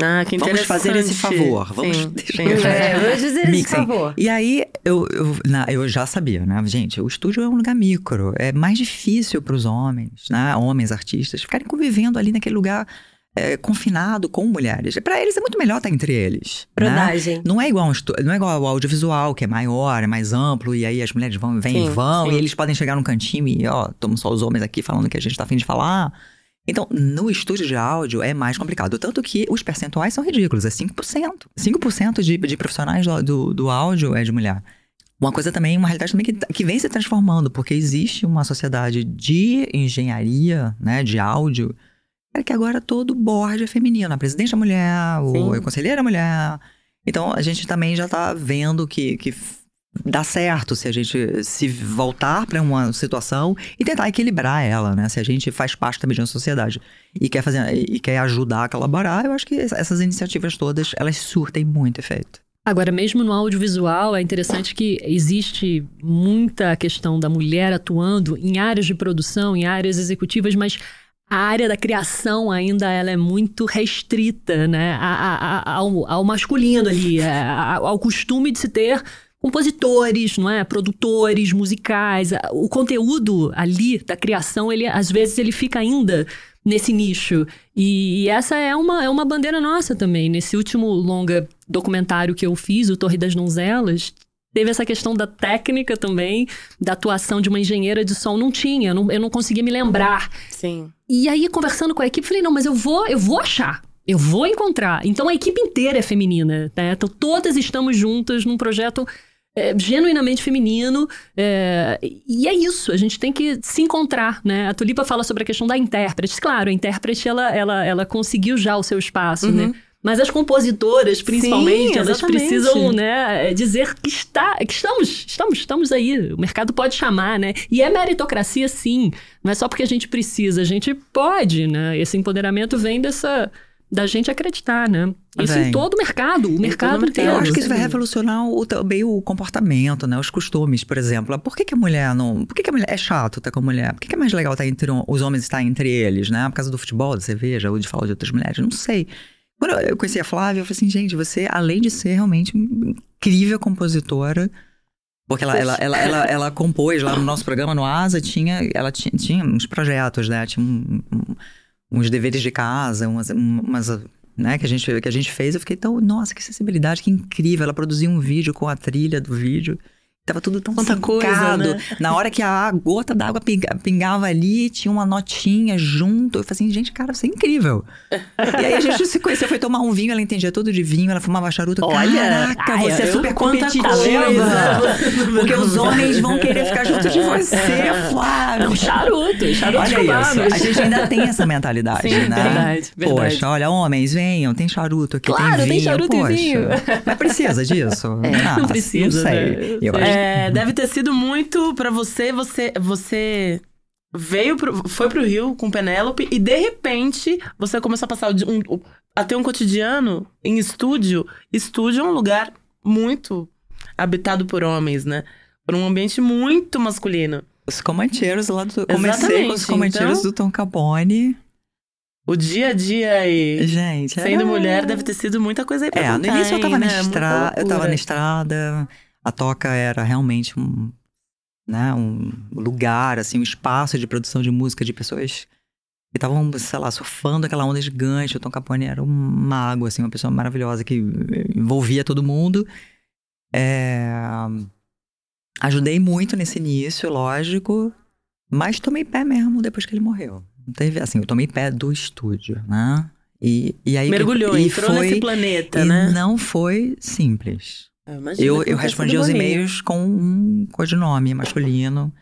Ah, que Vamos fazer esse favor, vamos Sim, sim. É, vou dizer esse favor. E aí, eu, eu, na- eu já sabia, né? Gente, o estúdio é um lugar micro. É mais difícil para os homens, né? Homens, artistas, ficarem convivendo ali naquele lugar é, confinado com mulheres. Para eles é muito melhor estar entre eles. né? Não é igual um não é igual ao audiovisual, que é maior, é mais amplo, e aí as mulheres vão, vêm e Sim, vão, sim. e eles podem chegar num cantinho e, ó, estamos só os homens aqui falando que a gente tá afim de falar. Então, no estúdio de áudio é mais complicado. Tanto que os percentuais são ridículos, é 5%. 5% de, de profissionais do, do, do áudio é de mulher. Uma coisa também, uma realidade também que, que vem se transformando, porque existe uma sociedade de engenharia, né, de áudio, é que agora todo board é feminino. A presidente é mulher, o, Sim. a conselheira é mulher. Então, a gente também já tá vendo que, que dá certo se a gente se voltar para uma situação e tentar equilibrar ela, né? Se a gente faz parte também de uma sociedade e quer fazer e quer ajudar a colaborar, eu acho que essas iniciativas todas, elas surtem muito efeito. Agora, mesmo no audiovisual, é interessante que existe muita questão da mulher atuando em áreas de produção, em áreas executivas, mas a área da criação ainda ela é muito restrita né, a, a, a, ao, ao, masculino ali, ao costume de se ter compositores, não é? Produtores musicais. O conteúdo ali da criação, ele às vezes ele fica ainda nesse nicho. E, e, essa é uma, é uma bandeira nossa também. Nesse último longa documentário que eu fiz, o Torre das Donzelas, teve essa questão da técnica também, da atuação de uma engenheira de som. Não tinha, não, eu não conseguia me lembrar. Sim. E aí, conversando com a equipe, falei, não, mas eu vou, eu vou achar. Eu vou encontrar. Então a equipe inteira é feminina, né? Então todas estamos juntas num projeto é, genuinamente feminino. É, e é isso, a gente tem que se encontrar, né? A Tulipa fala sobre a questão da intérprete. Claro, a intérprete, ela, ela, ela conseguiu já o seu espaço, né? uhum. né? Mas as compositoras, principalmente, Sim, elas precisam, né, dizer que, está, que estamos, estamos, estamos aí. O mercado pode chamar, né? E é meritocracia, sim. Não é só porque a gente precisa, a gente pode, né? Esse empoderamento vem dessa da gente acreditar, né? Isso em todo o mercado, o mercado inteiro. Eu acho que isso vai revolucionar o, também o comportamento, né? Os costumes, por exemplo. Por que, que a mulher não... Por que, que a mulher... É chato estar com a mulher? Por que, que é mais legal estar entre os homens estar entre eles, né? Por causa do futebol, da cerveja, ou de falar de outras mulheres? Não sei. Quando eu conheci a Flávia, eu falei assim, gente, você, além de ser realmente uma incrível compositora... Porque ela, ela, ela, ela, ela, compôs lá no nosso programa, no Asa, tinha, ela tinha, tinha uns projetos, né? Tinha um, um uns deveres de casa, umas, umas né, que a gente que a gente fez, eu fiquei tão, nossa, que sensibilidade, que incrível. Ela produziu um vídeo com a trilha do vídeo. Tava tudo tão Quanta coisa, né? Na hora que a gota d'água pingava ali, tinha uma notinha junto. Eu falei assim, gente, cara, isso é incrível. e aí a gente se conheceu, foi tomar um vinho, ela entendia tudo de vinho, ela fumava charuto. Olha, Caraca, ai, você é super competitiva. porque os homens vão querer ficar junto de você, Flávio. charuto, charuto Olha isso, a gente ainda tem essa mentalidade, Sim, né? verdade, verdade. Poxa, olha, homens, venham, tem charuto aqui, claro, tem vinho. tem charuto Poxa, e vinho. Mas precisa disso? É, não, não precisa, não sei. Né? Eu acho é, deve ter sido muito para você, você, você veio pro, foi pro Rio com Penélope e de repente você começou a passar um, a ter um cotidiano em estúdio. Estúdio é um lugar muito habitado por homens, né? Por um ambiente muito masculino. Os comanteiros lá do. Comecei com os comanteiros então, do Tom Capone. O dia a dia aí. Gente, sendo mulher deve ter sido muita coisa aí pra É, no início eu tava né? na estrada, eu tava na estrada, a toca era realmente um, né, um lugar, assim, um espaço de produção de música de pessoas que estavam, sei lá, surfando aquela onda gigante. O Tom Capone era um mago, assim, uma pessoa maravilhosa que envolvia todo mundo. É... Ajudei muito nesse início, lógico, mas tomei pé mesmo depois que ele morreu. Não teve, assim, eu tomei pé do estúdio, né? E, e aí mergulhou, e entrou foi, nesse planeta, né? Não foi simples. Eu, eu respondi aos e-mails com um codinome masculino.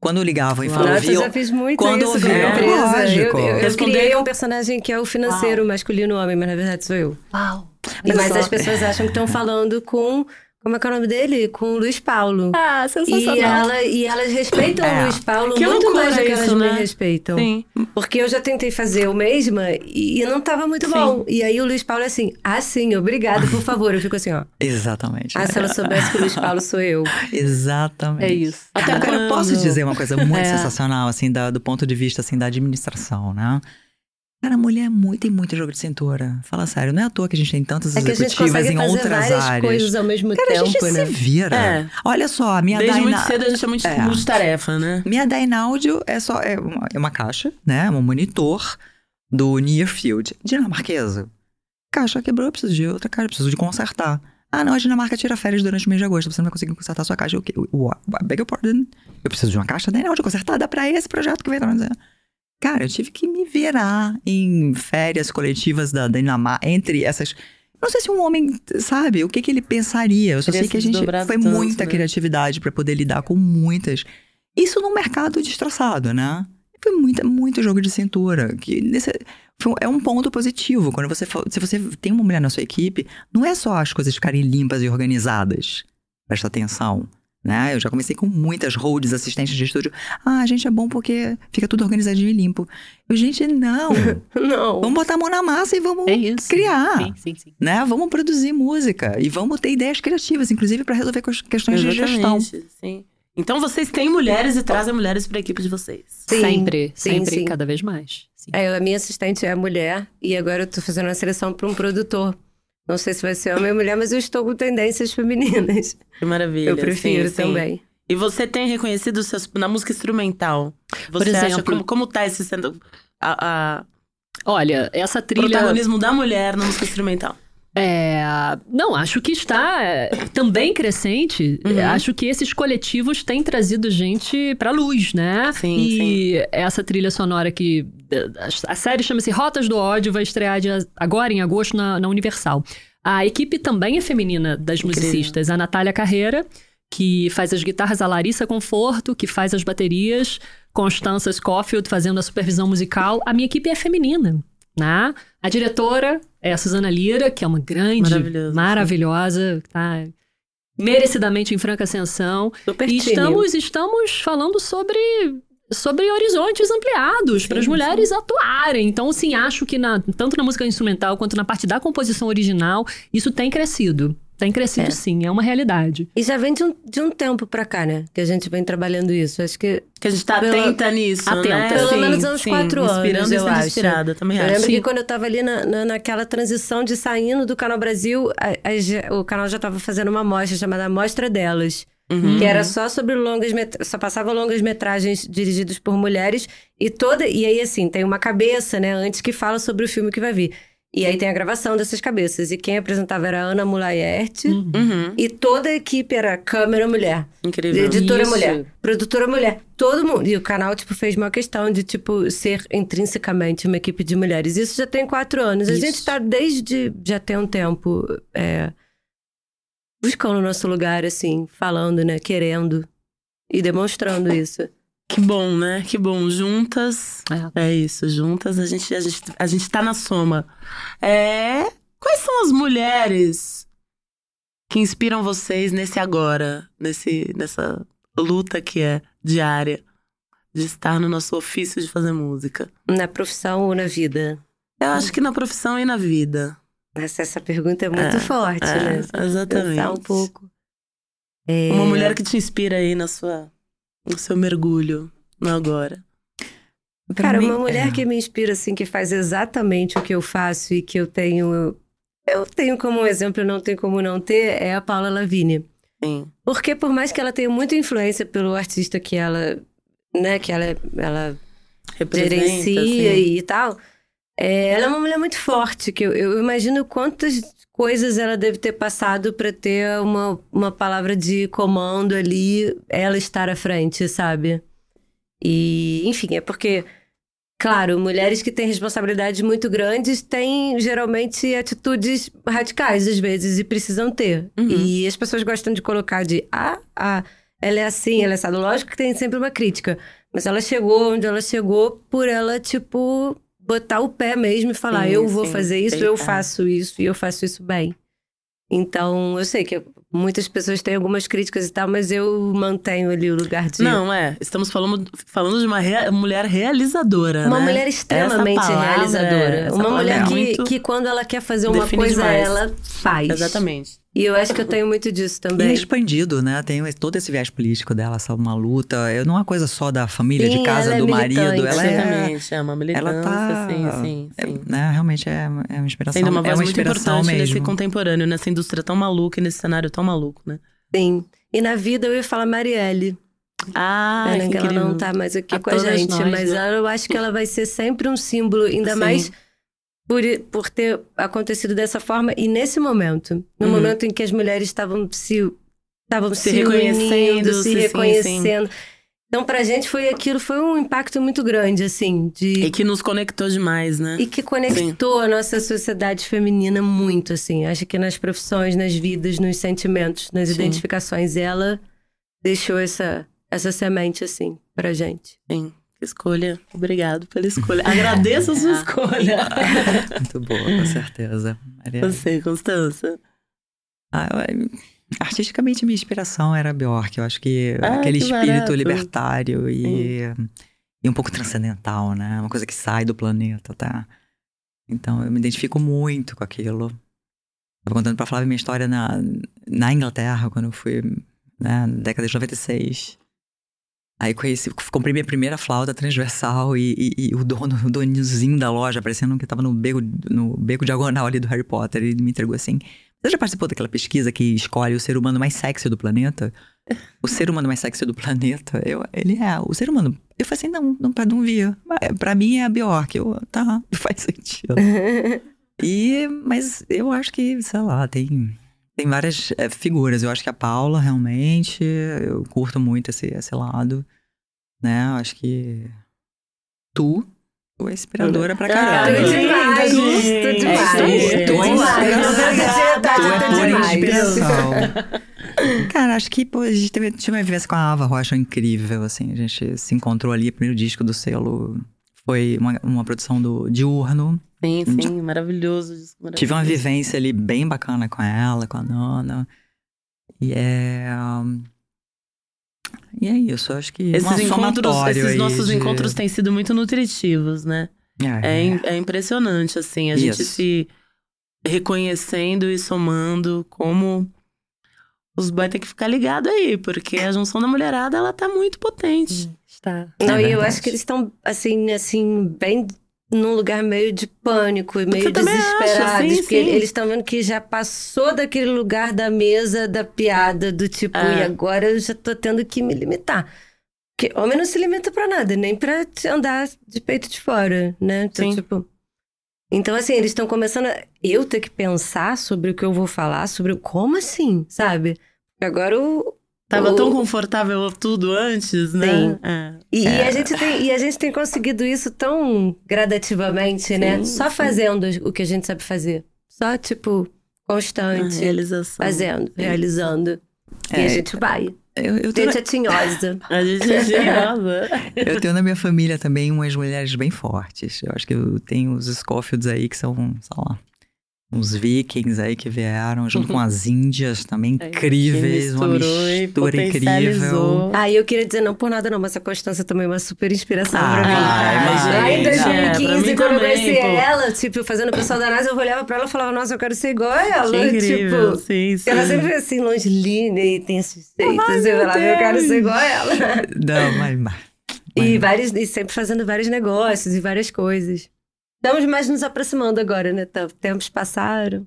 Quando ligavam e falavam, Nossa, eu já fiz muito quando isso ouviam, é, lógico. Eu, eu, eu criei um personagem que é o financeiro Uau. masculino homem, mas na verdade sou eu. Uau! Mas só... as pessoas acham que estão falando com como é que é o nome dele? Com o Luiz Paulo. Ah, sensacional. E, ela, e elas respeitam é. o Luiz Paulo que muito mais do que elas né? me respeitam. Sim. Porque eu já tentei fazer o mesmo e não estava muito sim. bom. E aí o Luiz Paulo é assim, ah sim, obrigado, por favor. Eu fico assim, ó. Exatamente. Ah, se ela soubesse que o Luiz Paulo sou eu. Exatamente. É isso. Até agora eu posso dizer uma coisa muito é. sensacional, assim, da, do ponto de vista, assim, da administração, né? Cara, a mulher é muito, tem muito jogo de cintura. Fala sério, não é à toa que a gente tem tantas é executivas em outras várias áreas. coisas ao mesmo Cara, tempo, a gente né? se vira. É. Olha só, a minha Desde muito cedo a gente é muito é. multitarefa, né? Minha Dynaaudio é só é uma, é uma caixa, né? Um monitor do Near Field. Dinamarquesa. Caixa quebrou, eu preciso de outra caixa, eu preciso de consertar. Ah, não, a Dinamarca tira férias durante o mês de agosto, você não vai conseguir consertar a sua caixa. O quê? Beg your pardon. Eu preciso de uma caixa Dynaaudio consertada para esse projeto que vem. Cara, eu tive que me virar em férias coletivas da Dinamarca, entre essas. Não sei se um homem, sabe, o que, que ele pensaria. Eu só sei que a gente foi tanto, muita né? criatividade para poder lidar com muitas. Isso num mercado destroçado, né? Foi muita, muito jogo de cintura. Que nesse, foi, é um ponto positivo. Quando você, se você tem uma mulher na sua equipe, não é só as coisas ficarem limpas e organizadas. Presta atenção. Né? Eu já comecei com muitas holds, assistentes de estúdio. Ah, a gente é bom porque fica tudo organizadinho e limpo. Eu, gente, não. Não. vamos botar a mão na massa e vamos É isso. criar. Sim, sim, sim. Né? Vamos produzir música e vamos ter ideias criativas, inclusive para resolver quest- questões de gestão. Exatamente, sim. Então vocês têm mulheres e trazem mulheres pra equipe de vocês. Sim, sempre, sim, sempre, sim. cada vez mais. Sim. É, a minha assistente é mulher e agora eu tô fazendo uma seleção para um produtor. Não sei se vai ser homem ou mulher, mas eu estou com tendências femininas. Que maravilha. eu prefiro sim, sim. também. E você tem reconhecido os seus, na música instrumental? Você Por acha exemplo- como, como tá esse sendo a, a Olha, essa trilha. protagonismo da mulher na música instrumental? É, não, acho que está também crescente. Uhum. Acho que esses coletivos têm trazido gente pra luz, né? Sim, e essa trilha sonora que. A série chama-se Rotas do Ódio, vai estrear dia- agora em agosto na, na Universal. A equipe também é feminina das Incrível. musicistas. A Natália Carreira, que faz as guitarras, a Larissa Conforto, que faz as baterias, Constança Scofield fazendo a supervisão musical. A minha equipe é feminina. Né? A diretora é a Suzana Lira, que é uma grande, Maravilhosa, tá merecidamente em franca ascensão. Super E estamos, estamos falando sobre, sobre horizontes ampliados para as Sim, mulheres atuarem. Então, assim, acho que na- tanto na música instrumental quanto na parte da composição original, isso tem crescido. Tem crescido É. sim, é uma realidade. E já vem de um, de um tempo pra cá, né? Que a gente vem trabalhando isso. Acho que Que a gente tá Pela- atenta nisso, Atenta. né? Pelo Sim, menos uns sim, quatro anos, Inspirando e eu acho. inspirada, também Eu acho. lembro Sim. que quando eu tava ali na, na- naquela transição de saindo do Canal Brasil, a- a o canal já tava fazendo uma mostra chamada Mostra Delas. Uhum. Que era só sobre longas met- só passava longas metragens dirigidos por mulheres e toda e aí assim tem uma cabeça né antes que fala sobre o filme que vai vir e aí tem a gravação dessas cabeças e quem apresentava era a Ana Mulaerte Uhum. e toda a equipe era câmera mulher Incrível. editora Isso. mulher, produtora mulher, todo mundo. E o canal, tipo, fez uma questão de, tipo, ser intrinsecamente uma equipe de mulheres. Isso já tem quatro anos. A Isso. gente tá desde já tem um tempo é, buscando o nosso lugar, assim, falando, né? Querendo e demonstrando isso. Que bom, né? Que bom. Juntas. É. É isso, juntas a gente, a gente, a gente tá na soma. É. Quais são as mulheres que inspiram vocês nesse agora, nesse, nessa luta que é diária de estar no nosso ofício de fazer música? Na profissão ou na vida? Eu acho que na profissão e na vida. Essa, essa pergunta é muito É, forte, é, né? exatamente. Pensar um pouco. É, Uma mulher que te inspira aí na sua, no seu mergulho no agora. Pra Cara, mim, uma mulher é. que me inspira, assim, que faz exatamente o que eu faço e que eu tenho. Eu tenho como exemplo, não tenho como não ter, é a Paula Lavigne. Sim. Porque por mais que ela tenha muita influência pelo artista que ela, né, que ela, ela Representa, gerencia assim. e tal, é, ela é uma mulher muito forte, que eu, eu imagino quantas coisas ela deve ter passado para ter uma, uma palavra de comando ali, ela estar à frente, sabe? E, enfim, é porque, claro, mulheres que têm responsabilidades muito grandes têm geralmente atitudes radicais às vezes e precisam ter. Uhum. E as pessoas gostam de colocar de ah, ah, ela é assim, ela é assado. Lógico que tem sempre uma crítica, mas ela chegou onde ela chegou por ela, tipo, botar o pé mesmo e falar: Sim, eu vou sim, fazer isso, eu faço isso e eu faço isso bem. Então, eu sei que muitas pessoas têm algumas críticas e tal, mas eu mantenho ali o lugar de. Não, é. Estamos falando, falando de uma rea- mulher realizadora. Uma né? mulher extremamente realizadora. uma palavra mulher é que, que quando ela quer fazer uma coisa, demais. ela faz. Exatamente. E eu acho que eu tenho muito disso E é também. expandido, né? Tem todo esse viés político dela, essa uma luta. É, Não é uma coisa só da família, Sim, de casa, é do marido. militante, Ela é. Exatamente. É uma militância, Ela tá. sim, sim, é, sim. né, realmente é, é uma inspiração. Sendo uma é voz uma muito inspiração importante nesse mesmo. contemporâneo, nessa indústria tão maluca e nesse cenário tão maluco, né? Sim. E na vida eu ia falar Marielle. Ah, Pena que que ela não tá mais aqui A com a gente, nós, mas né? ela- eu acho que ela vai ser sempre um símbolo, ainda Sim. mais por, por ter acontecido dessa forma e nesse momento. No Uhum. momento em que as mulheres estavam se, estavam Se se, reconhecendo, unindo, se sim, sim, reconhecendo. Então, pra gente foi aquilo, foi um impacto muito grande, assim, de. E que nos conectou demais, né? E que conectou a nossa sociedade feminina muito, assim. Acho que nas profissões, nas vidas, nos sentimentos, nas Sim. identificações, ela deixou essa, essa semente, assim, pra gente. Sim. Escolha. Obrigado pela escolha. Agradeço a sua escolha. Muito boa, com certeza. Maria. Você, Constança. Ah, eu- Artisticamente, minha inspiração era Bjork. Eu acho que Ah, aquele que espírito barato. libertário e, e um pouco transcendental, né? Uma coisa que sai do planeta, tá? Então, eu me identifico muito com aquilo. Tava contando pra Flávia minha história na, na Inglaterra, quando eu fui, né, na década de 96. Aí conheci, comprei minha primeira flauta transversal e, e- e o dono, o donozinho da loja, parecendo que tava no beco, no beco diagonal ali do Harry Potter, ele me entregou assim. Você já participou daquela pesquisa que escolhe o ser humano mais sexy do planeta? O ser humano mais sexy do planeta, eu, ele é o ser humano. Eu falei assim, não, não, não via. Mas, Pra mim é a Bjork. Eu, tá, faz sentido. E, mas eu acho que, sei lá, tem, tem várias é, figuras. Eu acho que a Paula, realmente, eu curto muito esse, esse lado, né? Eu acho que tu, tu é inspiradora pra Ah, caramba. Tu demais, gente. tu demais. É, tu é é demais. inspiração. Cara, acho que pô, a gente teve, tive uma vivência com a Ava Rocha incrível, assim. A gente se encontrou ali, o primeiro disco do selo foi uma, uma produção do Diurno. Sim, sim, maravilhoso. disco Tive uma maravilhoso. vivência ali bem bacana com ela, com a Nana. E é. E é isso, eu acho que. Esses um encontros, esses aí nossos de- encontros têm sido muito nutritivos, né? É, É, im- é impressionante, assim, a gente Isso. se reconhecendo e somando como os boys têm que ficar ligado aí, porque a junção da mulherada, ela tá muito potente. Está. Não, É e eu acho que eles estão, assim, assim, bem num lugar meio de pânico e meio sim, porque sim. eles estão vendo que já passou daquele lugar da mesa, da piada, do tipo, É. e agora eu já tô tendo que me limitar. Porque homem não se limita pra nada, nem pra te andar de peito de fora, né? Então, Sim. tipo. Então, assim, eles estão começando a eu ter que pensar sobre o que eu vou falar, sobre o como assim, sabe? Porque agora o. Tava o- tão confortável tudo antes, né? Sim. É. E, e a gente tem, e a gente tem conseguido isso tão gradativamente, né? Sim, Só sim. fazendo o que a gente sabe fazer. Só, tipo, A constante. realização. Fazendo, realizando. E É, a gente vai. Eu, eu, tenho, Gente é tinhosa. A gente é genial. eu tenho na minha família também umas mulheres bem fortes. Eu acho que eu tenho os Scofields aí que são, sei lá, uns vikings aí que vieram, junto com as índias também É, incríveis, uma misturou e mistura incrível. Aí eu queria dizer, não por nada não, mas a Constância também é uma super inspiração Ah, pra mim. imagina. Lá em É, pra 2015, mim quando eu também, conheci pô. ela, tipo, fazendo o pessoal da NASA, eu olhava pra ela e falava, nossa, eu quero ser igual a ela. Que incrível. Tipo, sim, sim. ela sempre foi assim, longilínea e tem esses jeitos. Eu falava, eu quero ser igual a ela. Não, mas, mas- E, vários, e sempre fazendo vários negócios e várias coisas. Estamos mais nos aproximando agora, né? Tempos passaram.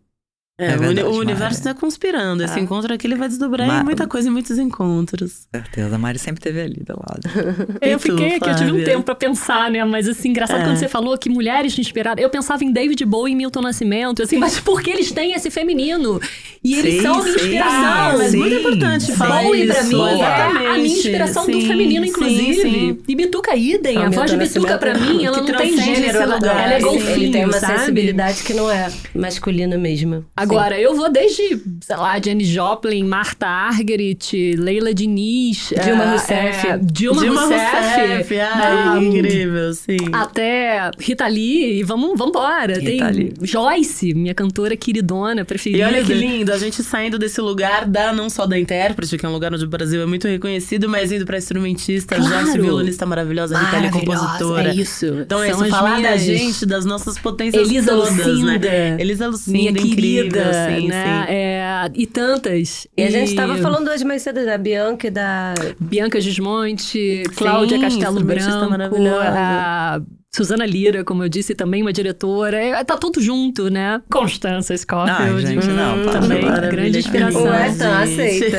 É, É verdade, o universo está conspirando. Esse Ah. encontro aqui ele vai desdobrar Ma- em muita coisa, em muitos encontros. certeza, a Mari sempre esteve ali do lado. Eu tu, fiquei aqui, eu tive um tempo pra pensar, né? Mas assim, engraçado É. quando você falou que mulheres inspiradas. Eu pensava em David Bowie e Milton Nascimento, assim, mas porque eles têm esse feminino. E eles Sim, são a minha sim. inspiração. Ah, mas sim, muito importante sim. falar Bowie pra isso. mim é a minha inspiração do Sim, feminino, sim, inclusive. sim. E Bituca idem. Ah, a voz de Bituca pra mim, ela que não tem gênero, ela, ela é sim. golfinho, Ele tem uma sabe? sensibilidade que não é masculina mesmo. Agora, eu vou desde, sei lá, Jenny Joplin, Marta Argerich, Leila Diniz, Dilma eh, Rousseff. eh, Dilma, Dilma Rousseff, Rousseff. Ai, ah, incrível, sim. até Rita Lee, e vamos, vamos embora. Rita Tem Lee. Joyce, minha cantora queridona, E preferida. olha que lindo, a gente saindo desse lugar da não só da intérprete, que é um lugar onde o Brasil é muito reconhecido, mas indo pra instrumentista, Claro. Joyce, violonista maravilhosa, Rita Lee, compositora. É isso. Então é São isso, falar da minhas- gente, das nossas potências Elisa todas, Lucinda, né? Elisa Lucinda, minha incrível, sim, né? sim. É, e tantas. E a gente tava falando hoje mais cedo da Bianca e da. Bianca Gismonte, Cláudia Castelo Branco, a Suzana Lira, como eu disse, também uma diretora. É, Tá tudo junto, né? Constança Scofield. Ai, gente, não, Hum, para. também, maravilha, grande inspiração. Ué, então, aceita.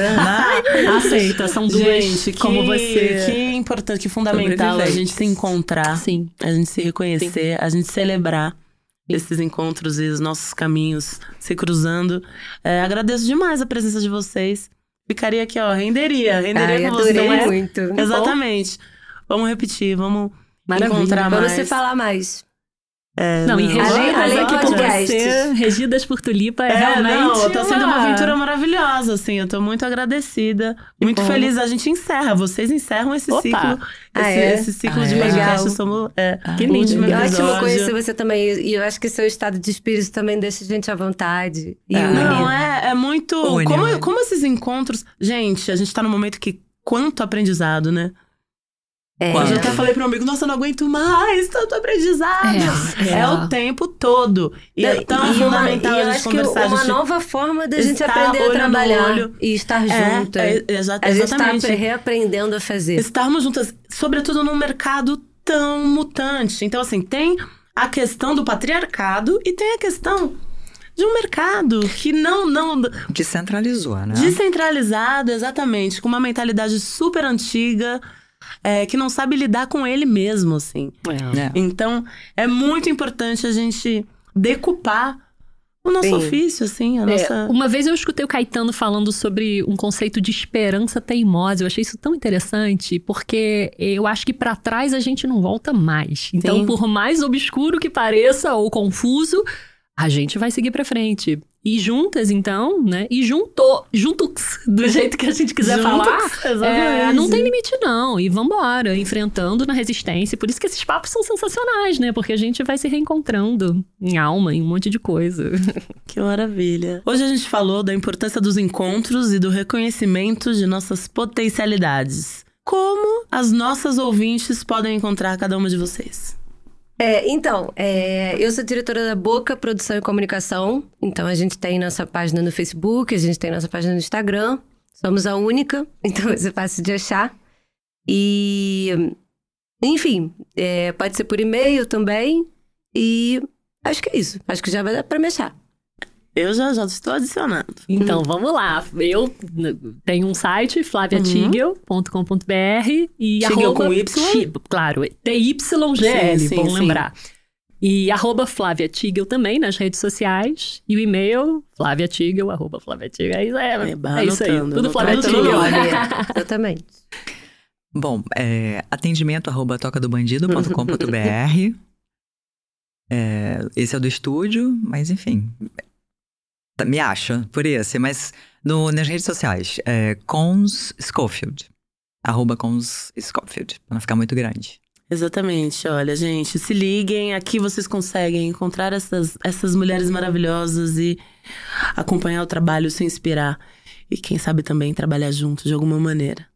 Aceita, são duas Gente, que, como você. que importante, que fundamental a gente se encontrar, Sim. a gente se reconhecer, a gente celebrar esses encontros e os nossos caminhos se cruzando. É, agradeço demais a presença de vocês. Ficaria aqui, ó, renderia, renderia Ai, com adorei vocês. muito. Exatamente. Vamos repetir, vamos Maravilha. encontrar Vamos mais. se falar mais. É, Não, e Além- regidas além aqui de por você, regidas por Tulipa, é, É, realmente não, tá sendo uma aventura maravilhosa, assim. Eu tô muito agradecida, muito bom. feliz. A gente encerra, vocês encerram esse Opa. ciclo. Ah, esse, é? esse ciclo Ah, de é? podcast. Somos, é, Que o lindo. E ótimo conhecer você também. E eu acho que seu estado de espírito também deixa a gente à vontade. E É. Não, é, é muito. Une, como, né? como esses encontros. Gente, a gente tá num momento que. Quanto aprendizado, né? É. Eu já até falei pro meu amigo, nossa, eu não aguento mais, tanto aprendizado. É, É, é. o tempo todo. E é tão E uma- fundamental e eu acho que uma a gente nova forma da gente aprender a trabalhar olho. e estar é, junto. é, exa- a gente tá exatamente. apre- reaprendendo a fazer. estarmos juntas, sobretudo num mercado tão mutante. Então, assim, tem a questão do patriarcado e tem a questão de um mercado que não, não Descentralizou, né? descentralizado, exatamente, com uma mentalidade super antiga, é, que não sabe lidar com ele mesmo, assim. É. É. Então, é muito importante a gente decupar o nosso Sim. ofício, assim, a É, nossa. uma vez eu escutei o Caetano falando sobre um conceito de esperança teimosa. Eu achei isso tão interessante, porque eu acho que pra trás a gente não volta mais. Então, Sim. por mais obscuro que pareça ou confuso, a gente vai seguir pra frente. E juntas, então, né? E juntou, juntos, do jeito que a gente quiser Juntos, falar. exatamente. É, não tem limite, não. E vambora, enfrentando na resistência. Por isso que esses papos são sensacionais, né? Porque a gente vai se reencontrando em alma, em um monte de coisa. Que maravilha. Hoje a gente falou da importância dos encontros e do reconhecimento de nossas potencialidades. Como as nossas ouvintes podem encontrar cada uma de vocês? É, então, é, eu sou diretora da Boca Produção e Comunicação. Então, a gente tem nossa página no Facebook, a gente tem nossa página no Instagram. Somos a única, então ser fácil de achar. E, enfim, é, pode ser por e-mail também. E acho que é isso. Acho que já vai dar pra me achar. Eu já, já estou adicionando. Então, vamos lá. Eu tenho um site, flaviatigel.com.br e Tigel arroba... com Y? Ti- Claro, T-Y-G-L, Sim, sim, bom sim. lembrar. E arroba Flávia Tigel também nas redes sociais. E o e-mail, flaviatigel, arroba flaviatigel. É, isso- é, Eba, é isso aí, tudo Flávia Tigel. exatamente. Bom, é, atendimento arroba tocadobandido.com.br. É, esse é o do estúdio, mas enfim. Me acha por esse, mas no, nas redes sociais, é Cons Schofield. Arroba Cons Schofield, pra não ficar muito grande. Exatamente, olha, gente, se liguem, aqui vocês conseguem encontrar essas, essas mulheres maravilhosas e acompanhar o trabalho, se inspirar e quem sabe também trabalhar junto de alguma maneira.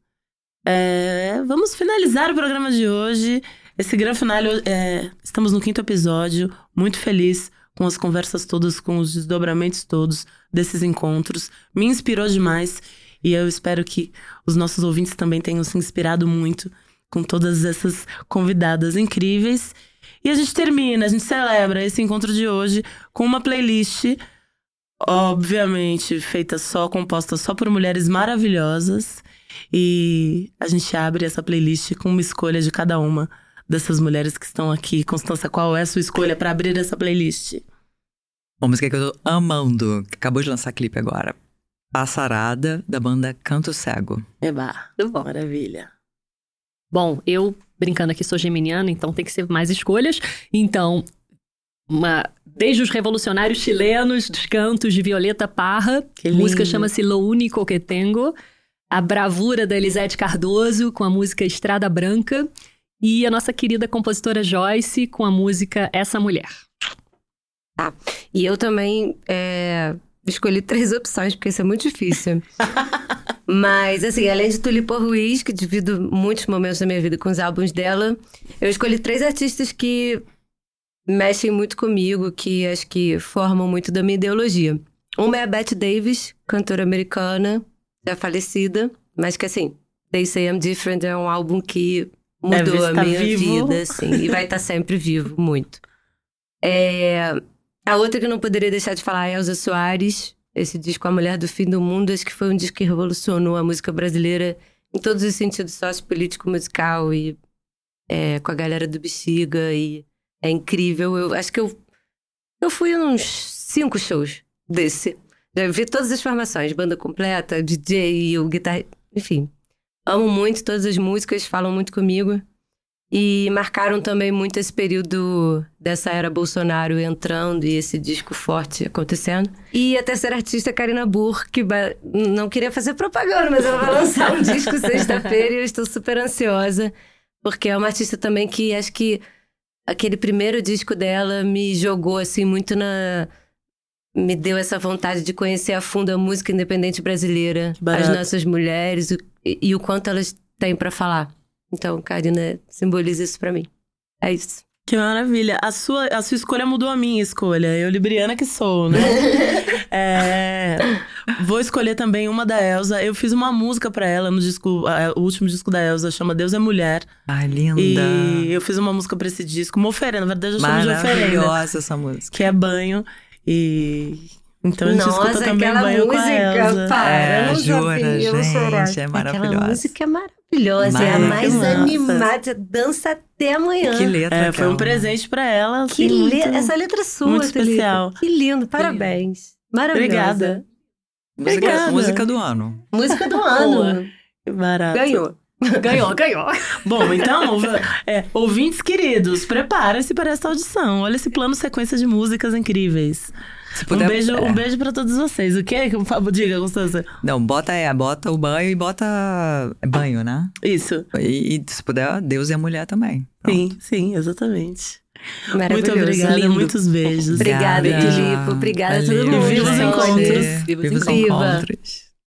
É, vamos finalizar o programa de hoje. Esse grande final, é, estamos no quinto episódio, muito feliz com as conversas todas, com os desdobramentos todos desses encontros. Me inspirou demais e eu espero que os nossos ouvintes também tenham se inspirado muito com todas essas convidadas incríveis. E a gente termina, a gente celebra esse encontro de hoje com uma playlist, obviamente feita só, composta só por mulheres maravilhosas. E a gente abre essa playlist com uma escolha de cada uma dessas mulheres que estão aqui. Constança, qual é a sua escolha para abrir essa playlist? Uma música que eu tô amando, que acabou de lançar clipe agora. Passarada, da banda Canto Cego. Eba, Muito bom. maravilha. Bom, eu, brincando aqui, sou geminiana, então tem que ser mais escolhas. Então, uma, desde os revolucionários chilenos, dos cantos de Violeta Parra, Que a música lindo. chama-se Lo Único Que Tengo, a bravura da Elisete Cardoso com a música Estrada Branca e a nossa querida compositora Joyce com a música Essa Mulher. E eu também é, escolhi três opções, porque isso é muito difícil. Mas, assim, além de Tulipa Ruiz, que divido muitos momentos da minha vida com os álbuns dela, eu escolhi três artistas que mexem muito comigo, que acho que formam muito da minha ideologia. Uma é a Bette Davis, cantora americana, já falecida, mas que, assim, They Say I'm Different é um álbum que mudou a minha vivo. vida, assim, e vai estar sempre vivo, muito. É, a outra que eu não poderia deixar de falar é Elza Soares. Esse disco A Mulher do Fim do Mundo, acho que foi um disco que revolucionou a música brasileira em todos os sentidos sociopolítico, musical e é, com a galera do Bexiga. E é incrível. Eu acho que eu, eu fui a uns cinco shows desse. Já vi todas as formações, banda completa, DJ, o guitarra, enfim. Amo muito todas as músicas, falam muito comigo. E marcaram também muito esse período dessa era Bolsonaro entrando e esse disco forte acontecendo. E a terceira artista, Karina Burr, que não queria fazer propaganda, mas ela vai lançar um disco sexta-feira e eu estou super ansiosa, porque é uma artista também que acho que aquele primeiro disco dela me jogou assim muito na me deu essa vontade de conhecer a fundo a música independente brasileira, as nossas mulheres e, e o quanto elas têm para falar. Então, Karina simboliza isso para mim. É isso. Que maravilha. A sua, a sua escolha mudou a minha escolha. Eu, libriana que sou, né? é, vou escolher também uma da Elsa. Eu fiz uma música para ela no disco, o último disco da Elsa, chama Deus é Mulher. Ai, linda. E eu fiz uma música para esse disco, uma oferenda. Na verdade, eu chamo de oferenda. Maravilhosa essa música. Que é banho. E então a gente Nossa, escuta também banho música, com a Elsa. Para, é, jura, gente, é maravilhosa. Aquela música é maravilhosa, é a mais animada, dança até amanhã. Que letra, é, Foi um presente para ela. Assim, que muito, le... Essa letra é sua, muito especial. Que lindo, parabéns. Maravilhosa. Obrigada. Música, Obrigada. música do ano. Música do ano. Barato. Ganhou. Ganhou, ganhou. Bom, então, é, ouvintes queridos, preparem-se para esta audição. Olha esse plano sequência de músicas incríveis. Puder, um beijo, é. um beijo para todos vocês. O que é que diga, Constança? Não, bota é, bota o banho e bota banho, né? Isso. E, e se puder, Deus e a mulher também. Pronto. Sim, sim, exatamente. Muito obrigada, Lindo. muitos beijos. Obrigada, Filipe. Obrigada a todo mundo. E viva os encontros. Viva os encontros.